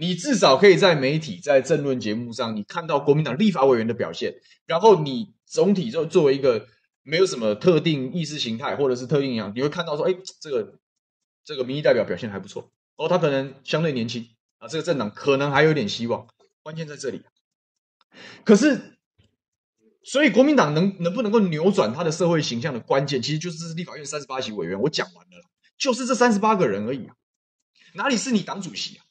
Speaker 1: 你至少可以在媒体、在政论节目上，你看到国民党立法委员的表现，然后你总体就作为一个没有什么特定意识形态或者是特定影响，你会看到说，哎，这个这个民意代表表现还不错哦，他可能相对年轻啊，这个政党可能还有点希望。关键在这里。可是，所以国民党能能不能够扭转他的社会形象的关键，其实就是立法院三十八席委员。我讲完了，就是这三十八个人而已啊，哪里是你党主席啊？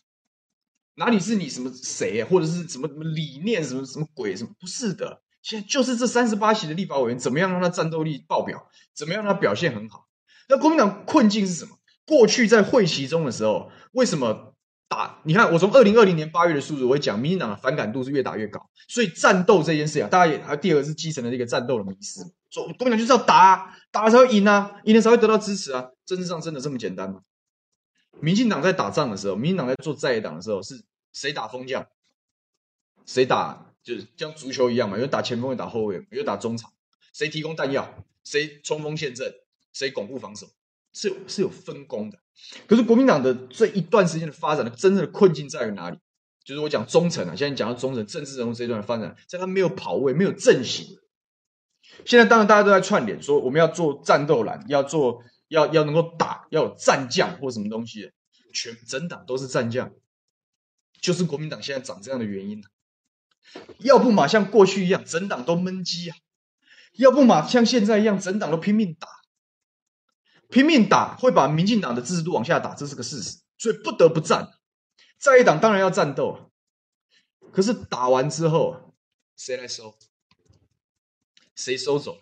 Speaker 1: 哪里是你什么谁，或者是什么什么理念，什么什么鬼什么？不是的，现在就是这三十八席的立法委员，怎么样让他战斗力爆表？怎么样让他表现很好？那国民党困境是什么？过去在会期中的时候，为什么打？你看，我从二零二零年八月的数字，我会讲，民进党的反感度是越打越高。所以战斗这件事啊，大家也还第二个是基层的这个战斗的迷思，说国民党就是要打，打了才会赢啊，赢了才会得到支持啊。政治上真的这么简单吗？民进党在打仗的时候，民进党在做在野党的时候，是谁打锋将？谁打就是像足球一样嘛，有打前锋，有打后卫，有打中场。谁提供弹药？谁冲锋陷阵？谁巩固防守？是有是有分工的。可是国民党的这一段时间的发展的真正的困境在于哪里？就是我讲中层啊，现在讲到中层政治人物这一段的发展，在他没有跑位，没有阵型。现在当然大家都在串联，说我们要做战斗蓝，要做。要要能够打，要有战将或什么东西，全整党都是战将，就是国民党现在长这样的原因。要不嘛像过去一样，整党都闷鸡啊；要不嘛像现在一样，整党都拼命打，拼命打会把民进党的支持度往下打，这是个事实。所以不得不战，在野党当然要战斗，可是打完之后，谁来收？谁收走？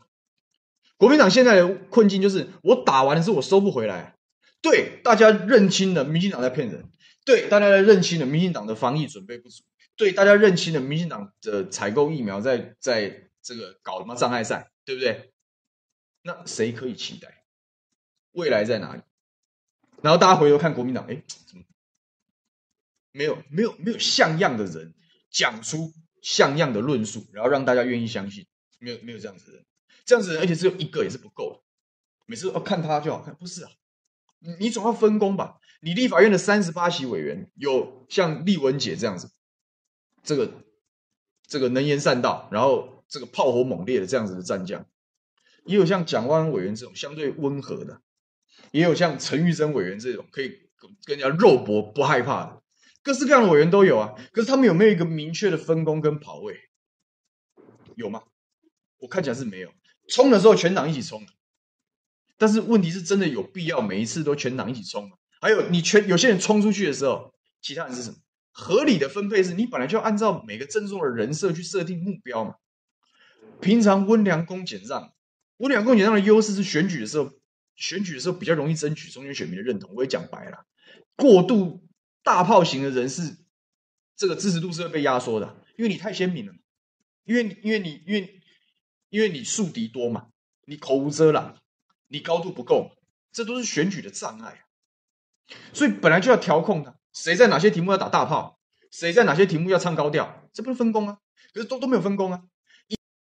Speaker 1: 国民党现在的困境就是，我打完的时候我收不回来。对，大家认清了民进党在骗人；对，大家认清了民进党的防疫准备不足；对，大家认清了民进党的采购疫苗在在这个搞什么障碍赛，对不对？那谁可以期待？未来在哪里？然后大家回头看国民党，哎，怎么没有没有没有像样的人讲出像样的论述，然后让大家愿意相信？没有没有这样子的人。这样子，而且只有一个也是不够的。每次哦看他就好看，不是啊？你总要分工吧？你立法院的三十八席委员，有像丽文姐这样子，这个这个能言善道，然后这个炮火猛烈的这样子的战将，也有像蒋万委员这种相对温和的，也有像陈玉珍委员这种可以跟人家肉搏不害怕的，各式各样的委员都有啊。可是他们有没有一个明确的分工跟跑位？有吗？我看起来是没有。冲的时候全党一起冲，但是问题是真的有必要每一次都全党一起冲吗？还有你全有些人冲出去的时候，其他人是什么？合理的分配是你本来就要按照每个阵中的人设去设定目标嘛。平常温良恭俭让，温良恭俭让的优势是选举的时候，选举的时候比较容易争取中间选民的认同。我也讲白了，过度大炮型的人是这个支持度是会被压缩的，因为你太鲜明了，因为因为你因为。因为你树敌多嘛，你口无遮拦，你高度不够，这都是选举的障碍啊。所以本来就要调控的，谁在哪些题目要打大炮，谁在哪些题目要唱高调，这不是分工啊？可是都都没有分工啊。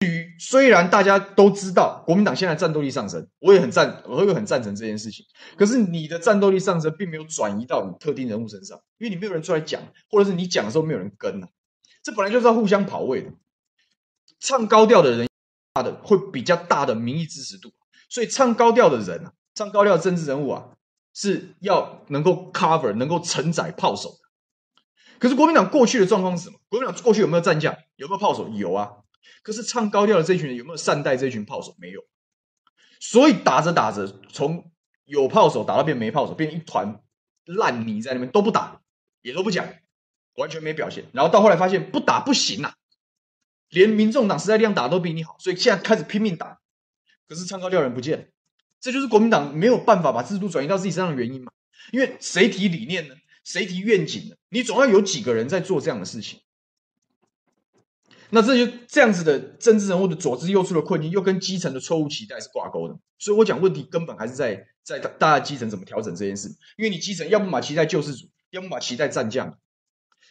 Speaker 1: 于虽然大家都知道国民党现在战斗力上升，我也很赞，我会很赞成这件事情。可是你的战斗力上升并没有转移到你特定人物身上，因为你没有人出来讲，或者是你讲的时候没有人跟啊。这本来就是要互相跑位的，唱高调的人。的会比较大的民意支持度，所以唱高调的人啊，唱高调的政治人物啊，是要能够 cover、能够承载炮手的。可是国民党过去的状况是什么？国民党过去有没有战将？有没有炮手？有啊。可是唱高调的这群人有没有善待这群炮手？没有。所以打着打着，从有炮手打到变没炮手，变一团烂泥在那边，都不打，也都不讲，完全没表现。然后到后来发现不打不行啊。连民众党时代力量打都比你好，所以现在开始拼命打，可是唱高调人不见，这就是国民党没有办法把制度转移到自己身上的原因嘛？因为谁提理念呢？谁提愿景呢？你总要有几个人在做这样的事情。那这就这样子的政治人物的左支右绌的困境，又跟基层的错误期待是挂钩的。所以我讲问题根本还是在在大大家基层怎么调整这件事。因为你基层要么期待救世主，要么期待战将，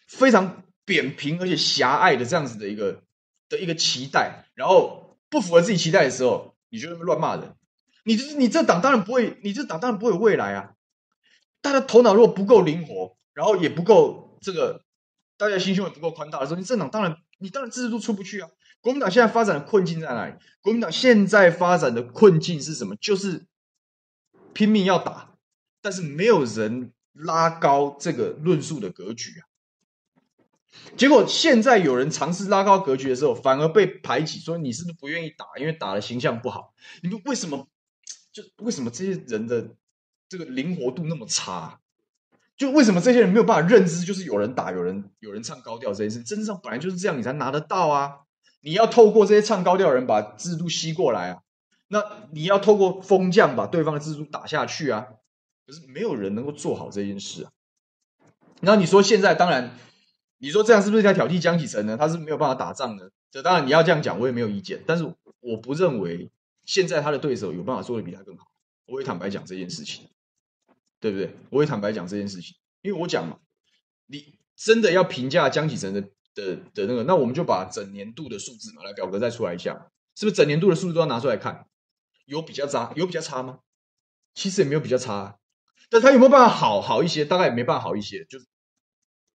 Speaker 1: 非常扁平而且狭隘的这样子的一个。的一个期待，然后不符合自己期待的时候，你就乱骂人。你就是你这党当然不会，你这党当然不会有未来啊！大家头脑如果不够灵活，然后也不够这个，大家心胸也不够宽大的时候，你这党当然你当然支持度出不去啊！国民党现在发展的困境在哪里？国民党现在发展的困境是什么？就是拼命要打，但是没有人拉高这个论述的格局啊！结果现在有人尝试拉高格局的时候，反而被排挤，说你是不是不愿意打？因为打的形象不好。你们为什么？就为什么这些人的这个灵活度那么差？就为什么这些人没有办法认知？就是有人打，有人有人唱高调这件事，真正本来就是这样，你才拿得到啊！你要透过这些唱高调的人把制度吸过来啊，那你要透过风将把对方的制度打下去啊。可是没有人能够做好这件事啊。那你说现在当然。你说这样是不是在挑剔江启臣呢？他是没有办法打仗的。这当然你要这样讲，我也没有意见。但是我不认为现在他的对手有办法做的比他更好。我会坦白讲这件事情，对不对？我会坦白讲这件事情，因为我讲嘛，你真的要评价江启臣的的的那个，那我们就把整年度的数字嘛，来表格再出来一下，是不是整年度的数字都要拿出来看？有比较渣，有比较差吗？其实也没有比较差啊，但他有没有办法好好一些？大概也没办法好一些，就是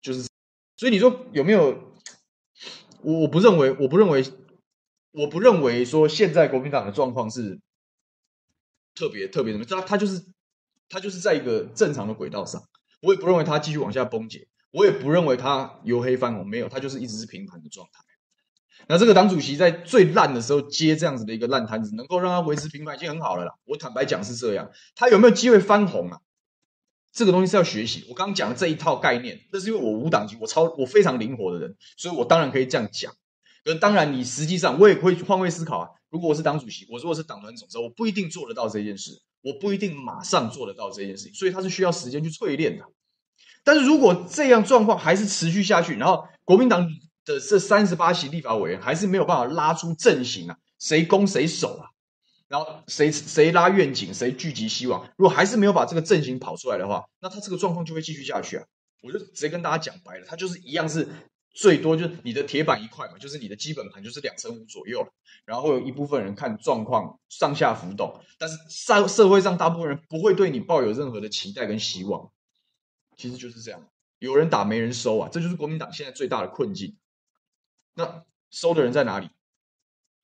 Speaker 1: 就是。所以你说有没有？我我不认为，我不认为，我不认为说现在国民党的状况是特别特别什么？他他就是他就是在一个正常的轨道上。我也不认为它继续往下崩解，我也不认为它由黑翻红，没有，它就是一直是平盘的状态。那这个党主席在最烂的时候接这样子的一个烂摊子，能够让他维持平盘已经很好了啦。我坦白讲是这样，他有没有机会翻红啊？这个东西是要学习。我刚刚讲的这一套概念，那是因为我无党籍，我超我非常灵活的人，所以我当然可以这样讲。可当然，你实际上我也会换位思考啊。如果我是党主席，我如果是党团总召，我不一定做得到这件事，我不一定马上做得到这件事情，所以它是需要时间去淬炼的。但是如果这样状况还是持续下去，然后国民党的这三十八席立法委员还是没有办法拉出阵型啊，谁攻谁守啊？然后谁谁拉愿景，谁聚集希望？如果还是没有把这个阵型跑出来的话，那他这个状况就会继续下去啊！我就直接跟大家讲白了，他就是一样是最多就是你的铁板一块嘛，就是你的基本盘就是两成五左右，然后有一部分人看状况上下浮动，但是社社会上大部分人不会对你抱有任何的期待跟希望，其实就是这样，有人打没人收啊，这就是国民党现在最大的困境。那收的人在哪里？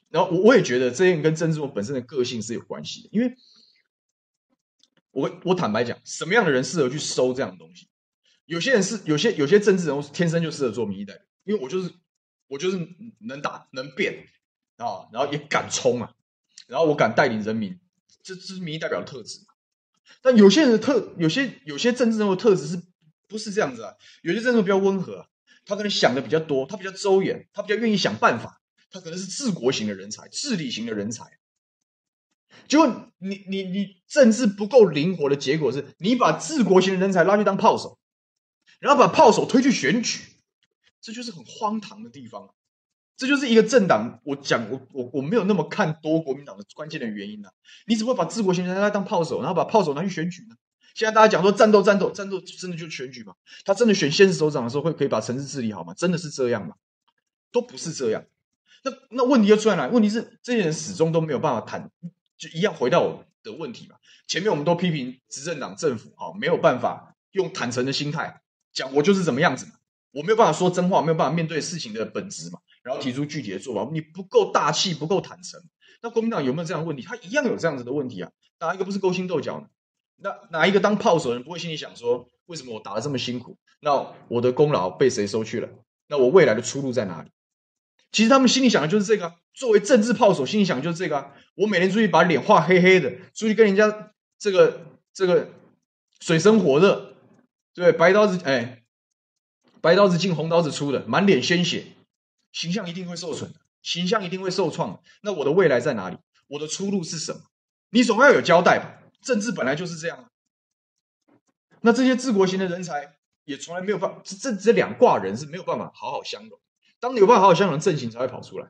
Speaker 1: 然后我我也觉得这件跟郑志文本身的个性是有关系的，因为我我坦白讲，什么样的人适合去收这样的东西？有些人是有些有些政治人物天生就适合做民意代表，因为我就是我就是能打能变啊，然后也敢冲啊，然后我敢带领人民，这这是民意代表的特质。但有些人的特有些有些政治人物特质是不是这样子啊？有些政治人物比较温和，他可能想的比较多，他比较周延，他比较愿意想办法。他可能是治国型的人才，治理型的人才。结果你你你政治不够灵活的结果是，你把治国型的人才拉去当炮手，然后把炮手推去选举，这就是很荒唐的地方。这就是一个政党，我讲我我我没有那么看多国民党的关键的原因呢、啊。你怎么会把治国型人才当炮手，然后把炮手拿去选举呢？现在大家讲说战斗战斗战斗，真的就选举吗？他真的选县市首长的时候会可以把城市治理好吗？真的是这样吗？都不是这样。那那问题就出来了，问题是这些人始终都没有办法谈，就一样回到我的问题嘛。前面我们都批评执政党政府哈，没有办法用坦诚的心态讲我就是怎么样子嘛，我没有办法说真话，没有办法面对事情的本质嘛，然后提出具体的做法，你不够大气，不够坦诚。那国民党有没有这样的问题？他一样有这样子的问题啊，哪一个不是勾心斗角呢？那哪一个当炮手的人不会心里想说，为什么我打得这么辛苦？那我的功劳被谁收去了？那我未来的出路在哪里？其实他们心里想的就是这个，作为政治炮手，心里想的就是这个啊。我每天出去把脸画黑黑的，出去跟人家这个这个水深火热，对，白刀子哎，白刀子进红刀子出的，满脸鲜血，形象一定会受损的，形象一定会受创。那我的未来在哪里？我的出路是什么？你总要有交代吧？政治本来就是这样。那这些治国型的人才也从来没有办法，这这两挂人是没有办法好好相容。当你有办法好好相容，阵型才会跑出来。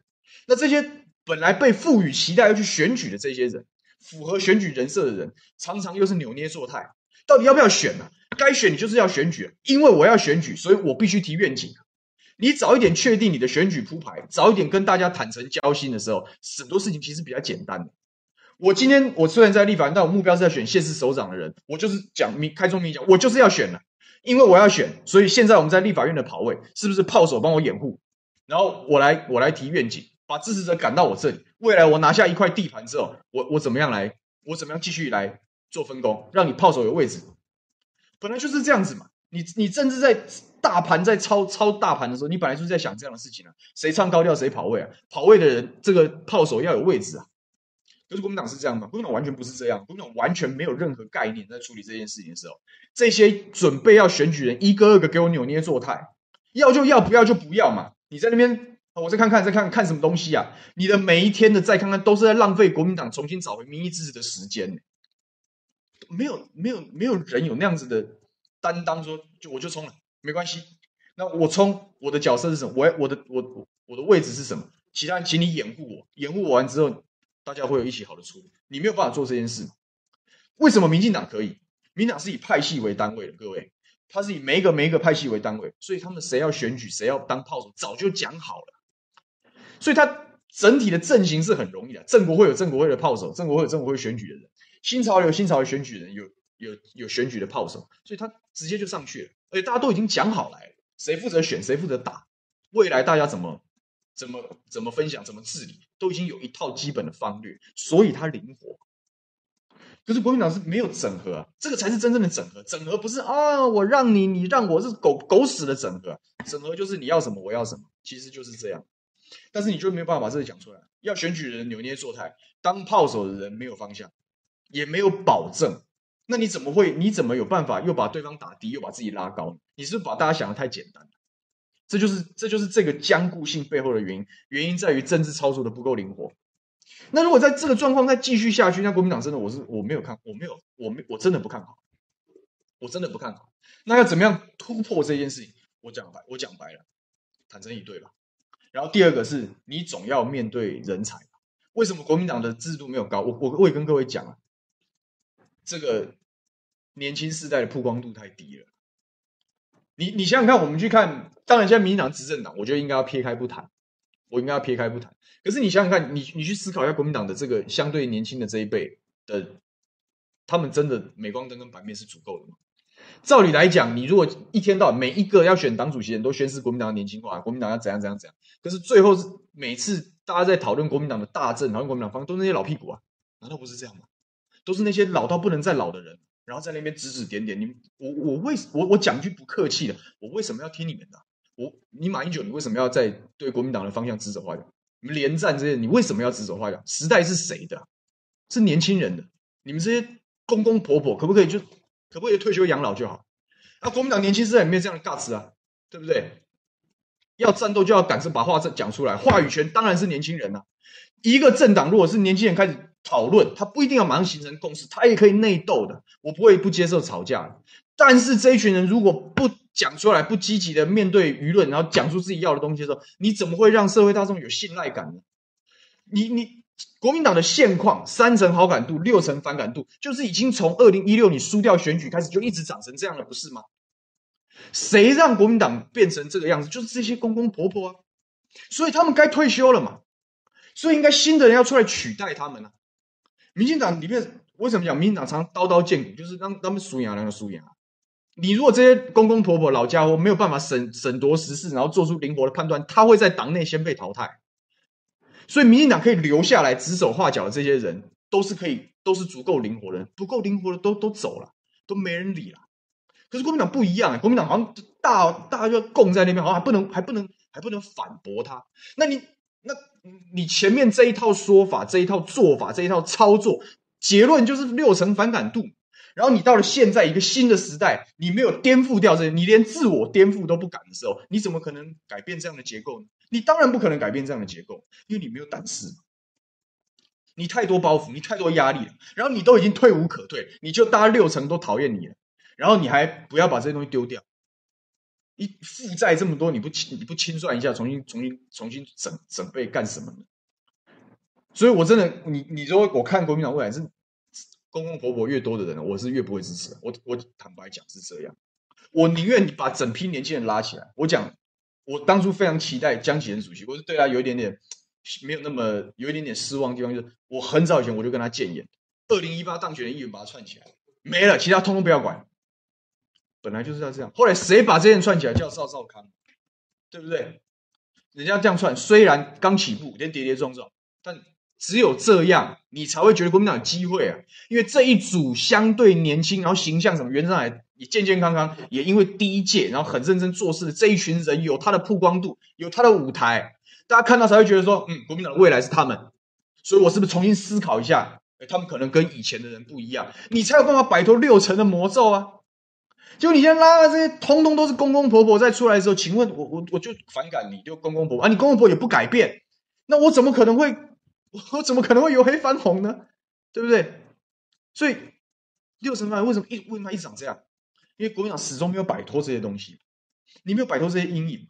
Speaker 1: 那这些本来被赋予期待要去选举的这些人，符合选举人设的人，常常又是扭捏作态。到底要不要选呢？该选你就是要选举，因为我要选举，所以我必须提愿景。你早一点确定你的选举铺排，早一点跟大家坦诚交心的时候，很多事情其实比较简单的。我今天我虽然在立法院，但我目标是要选县市首长的人，我就是讲明开宗明讲，我就是要选了，因为我要选，所以现在我们在立法院的跑位是不是炮手帮我掩护？然后我来，我来提愿景，把支持者赶到我这里。未来我拿下一块地盘之后，我我怎么样来？我怎么样继续来做分工，让你炮手有位置？本来就是这样子嘛。你你政治在大盘在超超大盘的时候，你本来就是在想这样的事情啊。谁唱高调谁跑位啊？跑位的人，这个炮手要有位置啊。可是国民党是这样吗？国民党完全不是这样，国民党完全没有任何概念在处理这件事情的时候，这些准备要选举人一个二个给我扭捏作态，要就要，不要就不要嘛。你在那边，我再看看，再看看什么东西啊？你的每一天的再看看，都是在浪费国民党重新找回民意支持的时间。没有，没有，没有人有那样子的担当说，就我就冲了，没关系。那我冲，我的角色是什么？我我的我我的位置是什么？其他人，请你掩护我，掩护我完之后，大家会有一起好的处理。你没有办法做这件事，为什么民进党可以？民进党是以派系为单位的，各位。他是以每一个每一个派系为单位，所以他们谁要选举，谁要当炮手，早就讲好了。所以他整体的阵型是很容易的。正国会有正国会的炮手，正国会有正国会选举的人，新潮有新潮的选举人，有有有选举的炮手，所以他直接就上去了。而且大家都已经讲好来了，谁负责选，谁负责打，未来大家怎么怎么怎么分享，怎么治理，都已经有一套基本的方略，所以他灵活。可是国民党是没有整合啊，这个才是真正的整合。整合不是啊，我让你，你让我，是狗狗屎的整合。整合就是你要什么我要什么，其实就是这样。但是你就没有办法把这个讲出来。要选举人扭捏作态，当炮手的人没有方向，也没有保证，那你怎么会？你怎么有办法又把对方打低，又把自己拉高？你是不是把大家想得太简单？这就是这就是这个僵固性背后的原因，原因在于政治操作的不够灵活。那如果在这个状况再继续下去，那国民党真的我是我没有看，我没有我没我真的不看好，我真的不看好。那要怎么样突破这件事情？我讲白，我讲白了，坦诚以对吧。然后第二个是你总要面对人才。为什么国民党的制度没有高？我我我也跟各位讲啊，这个年轻世代的曝光度太低了。你你想想看，我们去看，当然现在民进党执政党，我觉得应该要撇开不谈。我应该要撇开不谈，可是你想想看，你你去思考一下国民党的这个相对年轻的这一辈的，他们真的镁光灯跟版面是足够的吗？照理来讲，你如果一天到晚每一个要选党主席人都宣示国民党的年轻化，国民党要怎样怎样怎样，可是最后是每次大家在讨论国民党的大政，讨论国民党方都是那些老屁股啊，难道不是这样吗？都是那些老到不能再老的人，然后在那边指指点点。你我我为我我讲句不客气的，我为什么要听你们的？我你马英九，你为什么要在对国民党的方向指手画脚？你们连战这些，你为什么要指手画脚？时代是谁的？是年轻人的。你们这些公公婆婆，可不可以就可不可以退休养老就好？啊、国民党年轻时代没有这样的尬词啊，对不对？要战斗就要敢是把话讲出来，话语权当然是年轻人呐、啊。一个政党如果是年轻人开始讨论，他不一定要马上形成共识，他也可以内斗的。我不会不接受吵架的。但是这一群人如果不讲出来，不积极的面对舆论，然后讲出自己要的东西的时候，你怎么会让社会大众有信赖感呢？你你国民党的现况，三成好感度，六成反感度，就是已经从二零一六你输掉选举开始就一直长成这样了，不是吗？谁让国民党变成这个样子？就是这些公公婆婆啊，所以他们该退休了嘛，所以应该新的人要出来取代他们啊。民进党里面为什么讲民进党常刀刀见骨，就是让他们输赢两个输赢啊。你如果这些公公婆婆老家伙没有办法审审夺时事，然后做出灵活的判断，他会在党内先被淘汰。所以，民进党可以留下来指手画脚的这些人，都是可以，都是足够灵活的。不够灵活的都都走了，都没人理了。可是国民党不一样，国民党好像大大家就供在那边，好像还不能还不能还不能反驳他。那你那你前面这一套说法、这一套做法、这一套操作，结论就是六成反感度。然后你到了现在一个新的时代，你没有颠覆掉这些，你连自我颠覆都不敢的时候，你怎么可能改变这样的结构呢？你当然不可能改变这样的结构，因为你没有胆识，你太多包袱，你太多压力了。然后你都已经退无可退，你就大家六成都讨厌你了，然后你还不要把这些东西丢掉，你负债这么多，你不清你不清算一下，重新重新重新整准备干什么呢？所以我真的，你你说我看国民党未来是。公公婆婆越多的人，我是越不会支持。我我坦白讲是这样，我宁愿把整批年轻人拉起来。我讲，我当初非常期待江启臣主席，我是对他有一点点没有那么有一点点失望的地方，就是我很早以前我就跟他建言，二零一八当选的议员把他串起来，没了，其他通通不要管。本来就是要这样，后来谁把这些人串起来？叫赵少康，对不对？人家这样串，虽然刚起步，连跌跌撞撞，但。只有这样，你才会觉得国民党有机会啊！因为这一组相对年轻，然后形象什么原则上也健健康康，也因为第一届，然后很认真做事的这一群人有他的曝光度，有他的舞台，大家看到才会觉得说，嗯，国民党的未来是他们。所以我是不是重新思考一下？他们可能跟以前的人不一样，你才有办法摆脱六成的魔咒啊！就你现在拉的这些，通通都是公公婆婆再出来的时候，请问我我我就反感你，就公公婆婆啊，你公公婆婆也不改变，那我怎么可能会？*laughs* 我怎么可能会由黑翻红呢？对不对？所以六成半为什么一为什么一直长这样？因为国民党始终没有摆脱这些东西，你没有摆脱这些阴影，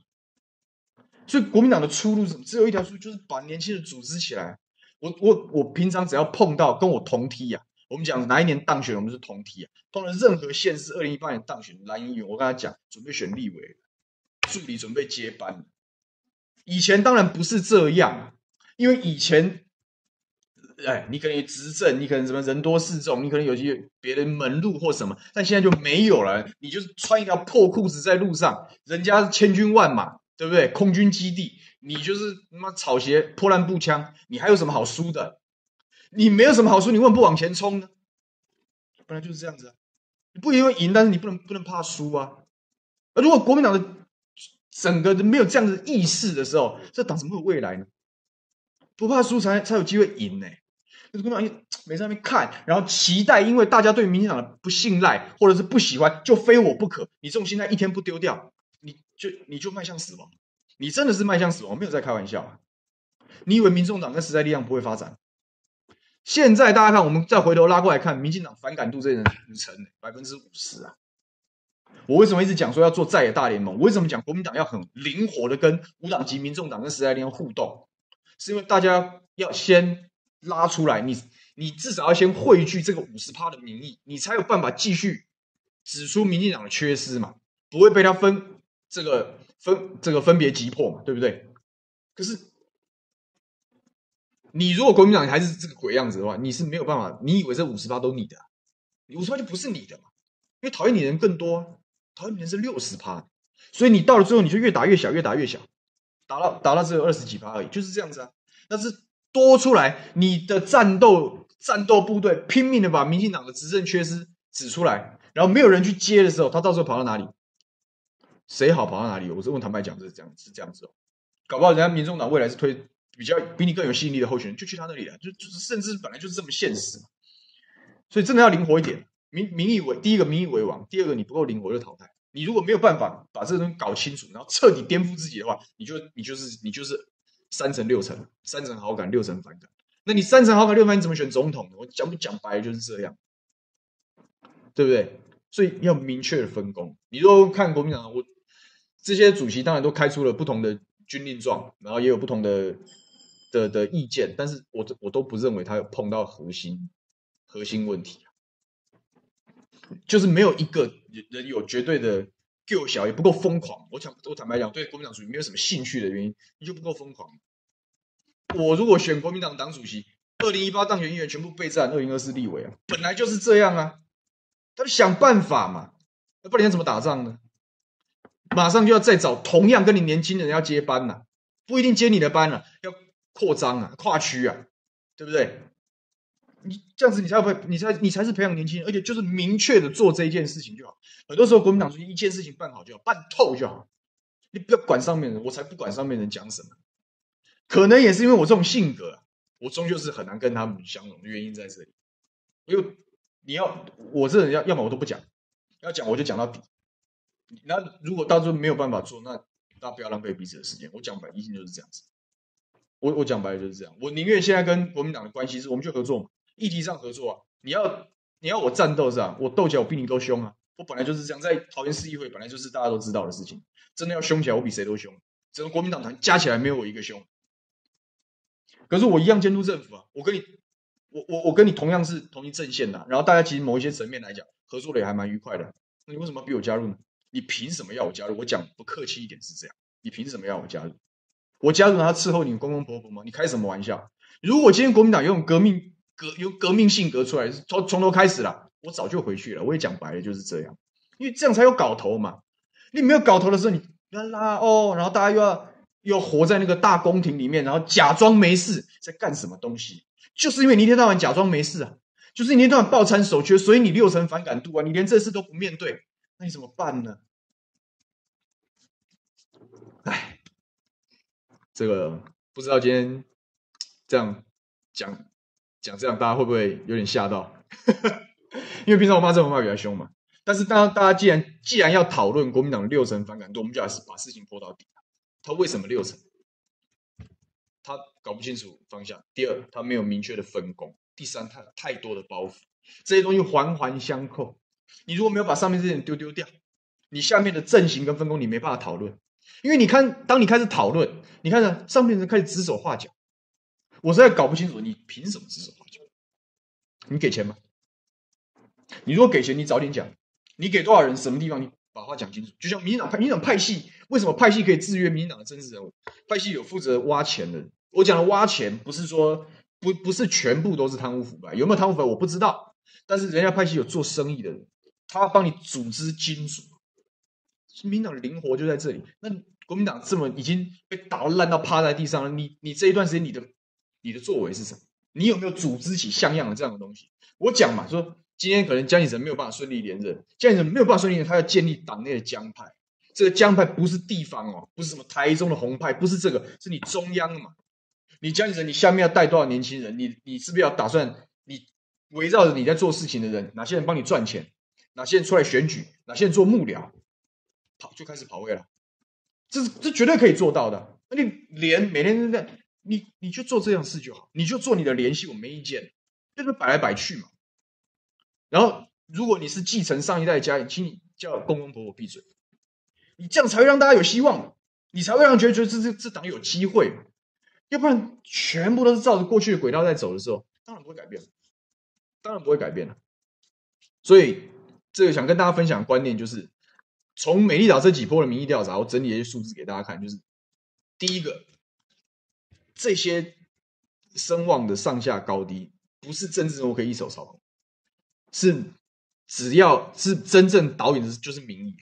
Speaker 1: 所以国民党的出路是什么？只有一条出路，就是把年轻人组织起来。我我我平常只要碰到跟我同梯啊，我们讲哪一年当选，我们是同梯啊。碰到任何县市二零一八年当选蓝营议员，我跟他讲，准备选立委，助理准备接班。以前当然不是这样，因为以前。哎，你可能执政，你可能什么人多势众，你可能有些别的门路或什么，但现在就没有了。你就是穿一条破裤子在路上，人家是千军万马，对不对？空军基地，你就是他妈草鞋破烂步枪，你还有什么好输的？你没有什么好输，你为什么不往前冲呢？本来就是这样子啊。你不一定会赢，但是你不能不能怕输啊。而如果国民党的整个没有这样的意识的时候，这党怎么会有未来呢？不怕输才才有机会赢呢。国民党每次在那边看，然后期待，因为大家对民进党的不信赖或者是不喜欢，就非我不可。你这种心态一天不丢掉，你就你就迈向死亡。你真的是迈向死亡，没有在开玩笑啊！你以为民众党跟时代力量不会发展？现在大家看，我们再回头拉过来看，民进党反感度这人五成，百分之五十啊！我为什么一直讲说要做在野大联盟？我为什么讲国民党要很灵活的跟无党籍民众党跟时代力量互动？是因为大家要先。拉出来，你你至少要先汇聚这个五十趴的民意，你才有办法继续指出民进党的缺失嘛，不会被他分这个分这个分别击破嘛，对不对？可是你如果国民党还是这个鬼样子的话，你是没有办法。你以为这五十趴都你的，五十趴就不是你的嘛？因为讨厌你的人更多，讨厌你的人是六十趴，所以你到了最后，你就越打越小，越打越小，打到打到只有二十几趴而已，就是这样子啊。但是。多出来，你的战斗战斗部队拼命的把民进党的执政缺失指出来，然后没有人去接的时候，他到时候跑到哪里？谁好跑到哪里？我是问坦白讲，是这样，是这样子哦。搞不好人家民众党未来是推比较比你更有吸引力的候选人，就去他那里了，就就是甚至本来就是这么现实嘛。所以真的要灵活一点，民民意为第一个民意为王，第二个你不够灵活就淘汰。你如果没有办法把这东西搞清楚，然后彻底颠覆自己的话，你就你就是你就是。三成六成，三成好感，六成反感。那你三成好感，六分，你怎么选总统呢？我讲不讲白就是这样，对不对？所以要明确分工。你如果看国民党，我这些主席当然都开出了不同的军令状，然后也有不同的的的意见，但是我我都不认为他有碰到核心核心问题，就是没有一个人有绝对的。够小也不够疯狂，我讲我坦白讲，对国民党属于没有什么兴趣的原因，你就不够疯狂。我如果选国民党党主席，二零一八当选议员全部备战二零二四立委啊，本来就是这样啊，他就想办法嘛，那不然要怎么打仗呢？马上就要再找同样跟你年轻人要接班呐、啊，不一定接你的班了、啊，要扩张啊，跨区啊，对不对？你这样子，你才会，你才你才是培养年轻人，而且就是明确的做这一件事情就好。很多时候，国民党说一件事情办好就好，办透就好。你不要管上面人，我才不管上面人讲什么。可能也是因为我这种性格，我终究是很难跟他们相容的原因在这里。因为你要我这人要，要么我都不讲，要讲我就讲到底。那如果到时候没有办法做，那大家不要浪费彼此的时间。我讲白，一定就是这样子。我我讲白了就是这样。我宁愿现在跟国民党的关系是，我们就合作嘛。议题上合作啊，你要你要我战斗是吧？我斗起来我比你都凶啊！我本来就是这样，在桃园市议会本来就是大家都知道的事情。真的要凶起来，我比谁都凶。整个国民党团加起来没有我一个凶。可是我一样监督政府啊！我跟你，我我我跟你同样是同一阵线的，然后大家其实某一些层面来讲，合作的也还蛮愉快的。那你为什么逼我加入呢？你凭什么要我加入？我讲不客气一点是这样，你凭什么要我加入？我加入他伺候你公公婆婆吗？你开什么玩笑？如果今天国民党有革命，革由革命性格出来，从从头开始了，我早就回去了。我也讲白了，就是这样，因为这样才有搞头嘛。你没有搞头的时候，你啦啦哦，然后大家又要又活在那个大宫廷里面，然后假装没事，在干什么东西？就是因为你一天到晚假装没事啊，就是你一天到晚抱残守缺，所以你六成反感度啊，你连这事都不面对，那你怎么办呢？哎，这个不知道今天这样讲。讲这样，大家会不会有点吓到？因为平常我骂这种话比较凶嘛。但是，当大家既然既然要讨论国民党六成反感度，我们就还是把事情拖到底。他为什么六成？他搞不清楚方向。第二，他没有明确的分工。第三，他有太多的包袱。这些东西环环相扣。你如果没有把上面这些丢丢掉，你下面的阵型跟分工你没办法讨论。因为你看，当你开始讨论，你看着，上面的人开始指手画脚。我实在搞不清楚，你凭什么指手画脚？你给钱吗？你如果给钱，你早点讲。你给多少人？什么地方？你把话讲清楚。就像民进党派，民进党派系为什么派系可以制约民进党的政治人物？派系有负责挖钱的。我讲的挖钱，不是说不不是全部都是贪污腐败，有没有贪污腐败我不知道。但是人家派系有做生意的人，他帮你组织金主。民进党灵活就在这里。那国民党这么已经被打烂到趴在地上了，你你这一段时间你的。你的作为是什么？你有没有组织起像样的这样的东西？我讲嘛，说今天可能江启臣没有办法顺利连任，江启臣没有办法顺利连，他要建立党内的江派。这个江派不是地方哦，不是什么台中的红派，不是这个，是你中央的嘛。你江启臣，你下面要带多少年轻人？你你是不是要打算你围绕着你在做事情的人，哪些人帮你赚钱，哪些人出来选举，哪些人做幕僚，跑就开始跑位了。这是这绝对可以做到的。那你连每天在，你你就做这样事就好，你就做你的联系，我没意见，就是摆来摆去嘛。然后，如果你是继承上一代家业，请你叫公公婆婆闭嘴。你这样才会让大家有希望，你才会让觉得觉得这这这党有机会。要不然，全部都是照着过去的轨道在走的时候，当然不会改变，当然不会改变了。所以，这个想跟大家分享的观念就是，从美丽岛这几波的民意调查，我整理一些数字给大家看，就是第一个，这些声望的上下高低，不是政治人物可以一手操控。是，只要是真正导演的，就是民意，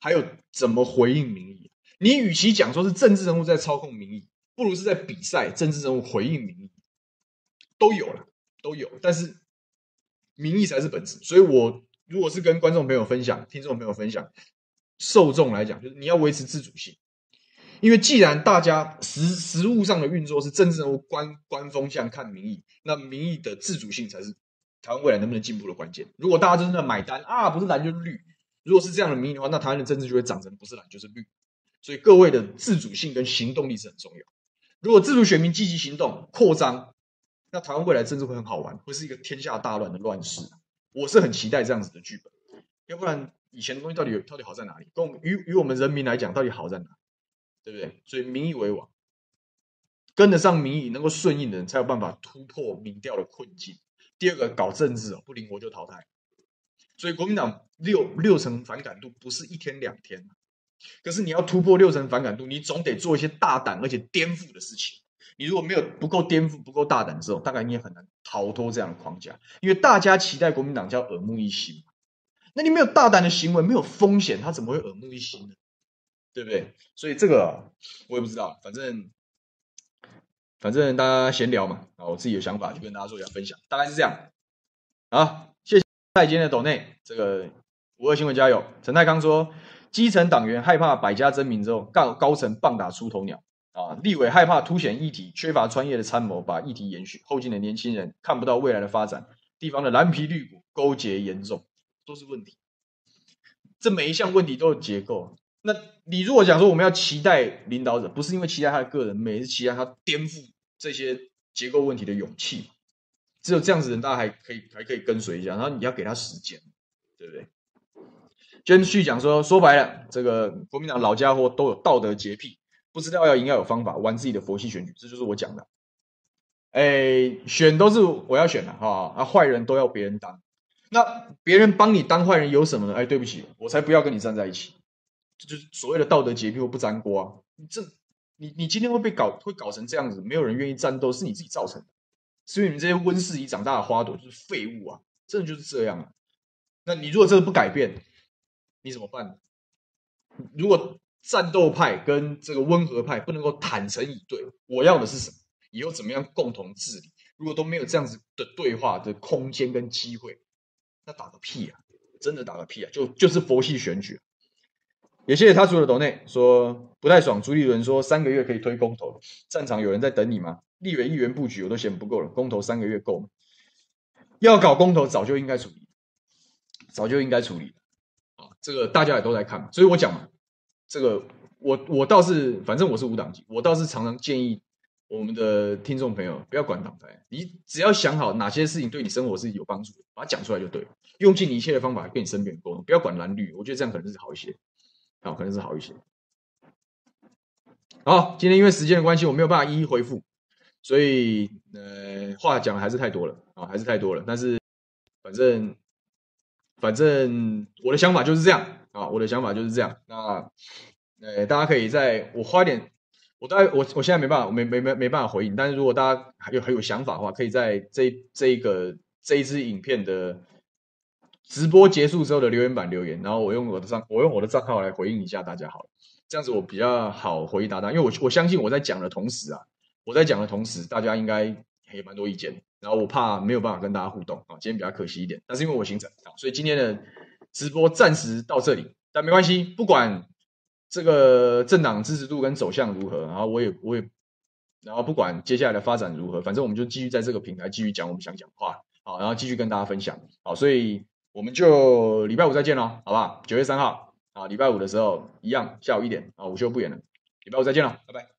Speaker 1: 还有怎么回应民意。你与其讲说是政治人物在操控民意，不如是在比赛政治人物回应民意，都有了，都有。但是民意才是本质。所以我如果是跟观众朋友分享、听众朋友分享、受众来讲，就是你要维持自主性，因为既然大家实实务上的运作是政治人物观观风向看民意，那民意的自主性才是。台湾未来能不能进步的关键，如果大家真的买单啊，不是蓝就是绿，如果是这样的民意的话，那台湾的政治就会长成不是蓝就是绿。所以各位的自主性跟行动力是很重要。如果自主选民积极行动扩张，那台湾未来政治会很好玩，会是一个天下大乱的乱世。我是很期待这样子的剧本，要不然以前的东西到底有到底好在哪里？跟我们与与我们人民来讲，到底好在哪？对不对？所以民意为王，跟得上民意，能够顺应的人才有办法突破民调的困境。第二个搞政治哦，不灵活就淘汰，所以国民党六六成反感度不是一天两天，可是你要突破六成反感度，你总得做一些大胆而且颠覆的事情。你如果没有不够颠覆、不够大胆的时候，大概你也很难逃脱这样的框架，因为大家期待国民党叫耳目一新，那你没有大胆的行为，没有风险，他怎么会耳目一新呢？对不对？所以这个我也不知道，反正。反正大家闲聊嘛，啊，我自己的想法就跟大家做一下分享，大概是这样。好，谢谢蔡今天的抖内，这个五二新闻加油。陈太康说，基层党员害怕百家争鸣之后，高高层棒打出头鸟啊，立委害怕凸显议题，缺乏专业的参谋，把议题延续，后进的年轻人看不到未来的发展，地方的蓝皮绿骨勾结严重，都是问题。这每一项问题都有结构。那你如果讲说我们要期待领导者，不是因为期待他的个人，每是期待他颠覆。这些结构问题的勇气，只有这样子的人，大家还可以还可以跟随一下。然后你要给他时间，对不对？继续讲说，说白了，这个国民党老家伙都有道德洁癖，不知道要应该有方法，玩自己的佛系选举，这就是我讲的。哎，选都是我要选的哈，啊，坏人都要别人当，那别人帮你当坏人有什么呢？哎，对不起，我才不要跟你站在一起，就是所谓的道德洁癖或不沾锅啊，你这。你你今天会被搞会搞成这样子，没有人愿意战斗，是你自己造成的，是因为你们这些温室里长大的花朵就是废物啊，真的就是这样啊。那你如果真的不改变，你怎么办呢？如果战斗派跟这个温和派不能够坦诚以对，我要的是什么？以后怎么样共同治理？如果都没有这样子的对话的空间跟机会，那打个屁啊！真的打个屁啊！就就是佛系选举。也谢谢他主的抖内说不太爽。朱立伦说三个月可以推公投，战场有人在等你吗？立委议员布局我都嫌不够了，公投三个月够吗？要搞公投早就应该处理，早就应该处理啊！这个大家也都在看嘛，所以我讲嘛，这个我我倒是反正我是无党籍，我倒是常常建议我们的听众朋友不要管党派，你只要想好哪些事情对你生活是有帮助的，把它讲出来就对了，用尽一切的方法跟你身边人沟通，不要管蓝绿，我觉得这样可能是好一些。好，可能是好一些。好，今天因为时间的关系，我没有办法一一回复，所以呃，话讲的还是太多了啊，还是太多了。但是反正反正我的想法就是这样啊，我的想法就是这样。那呃，大家可以在我花点，我大概我我现在没办法，我没没没没办法回应。但是如果大家还有很有想法的话，可以在这这一个这一支影片的。直播结束之后的留言板留言，然后我用我的账，我用我的账号来回应一下大家好了，这样子我比较好回答他，因为我我相信我在讲的同时啊，我在讲的同时，大家应该也蛮多意见，然后我怕没有办法跟大家互动啊，今天比较可惜一点，但是因为我行程啊，所以今天的直播暂时到这里，但没关系，不管这个政党支持度跟走向如何，然后我也我也，然后不管接下来的发展如何，反正我们就继续在这个平台继续讲我们想讲的话，好，然后继续跟大家分享，好，所以我们就礼拜五再见喽，好不好？九月三号啊，礼拜五的时候一样下午一点啊，午休不远了，礼拜五再见了，拜拜。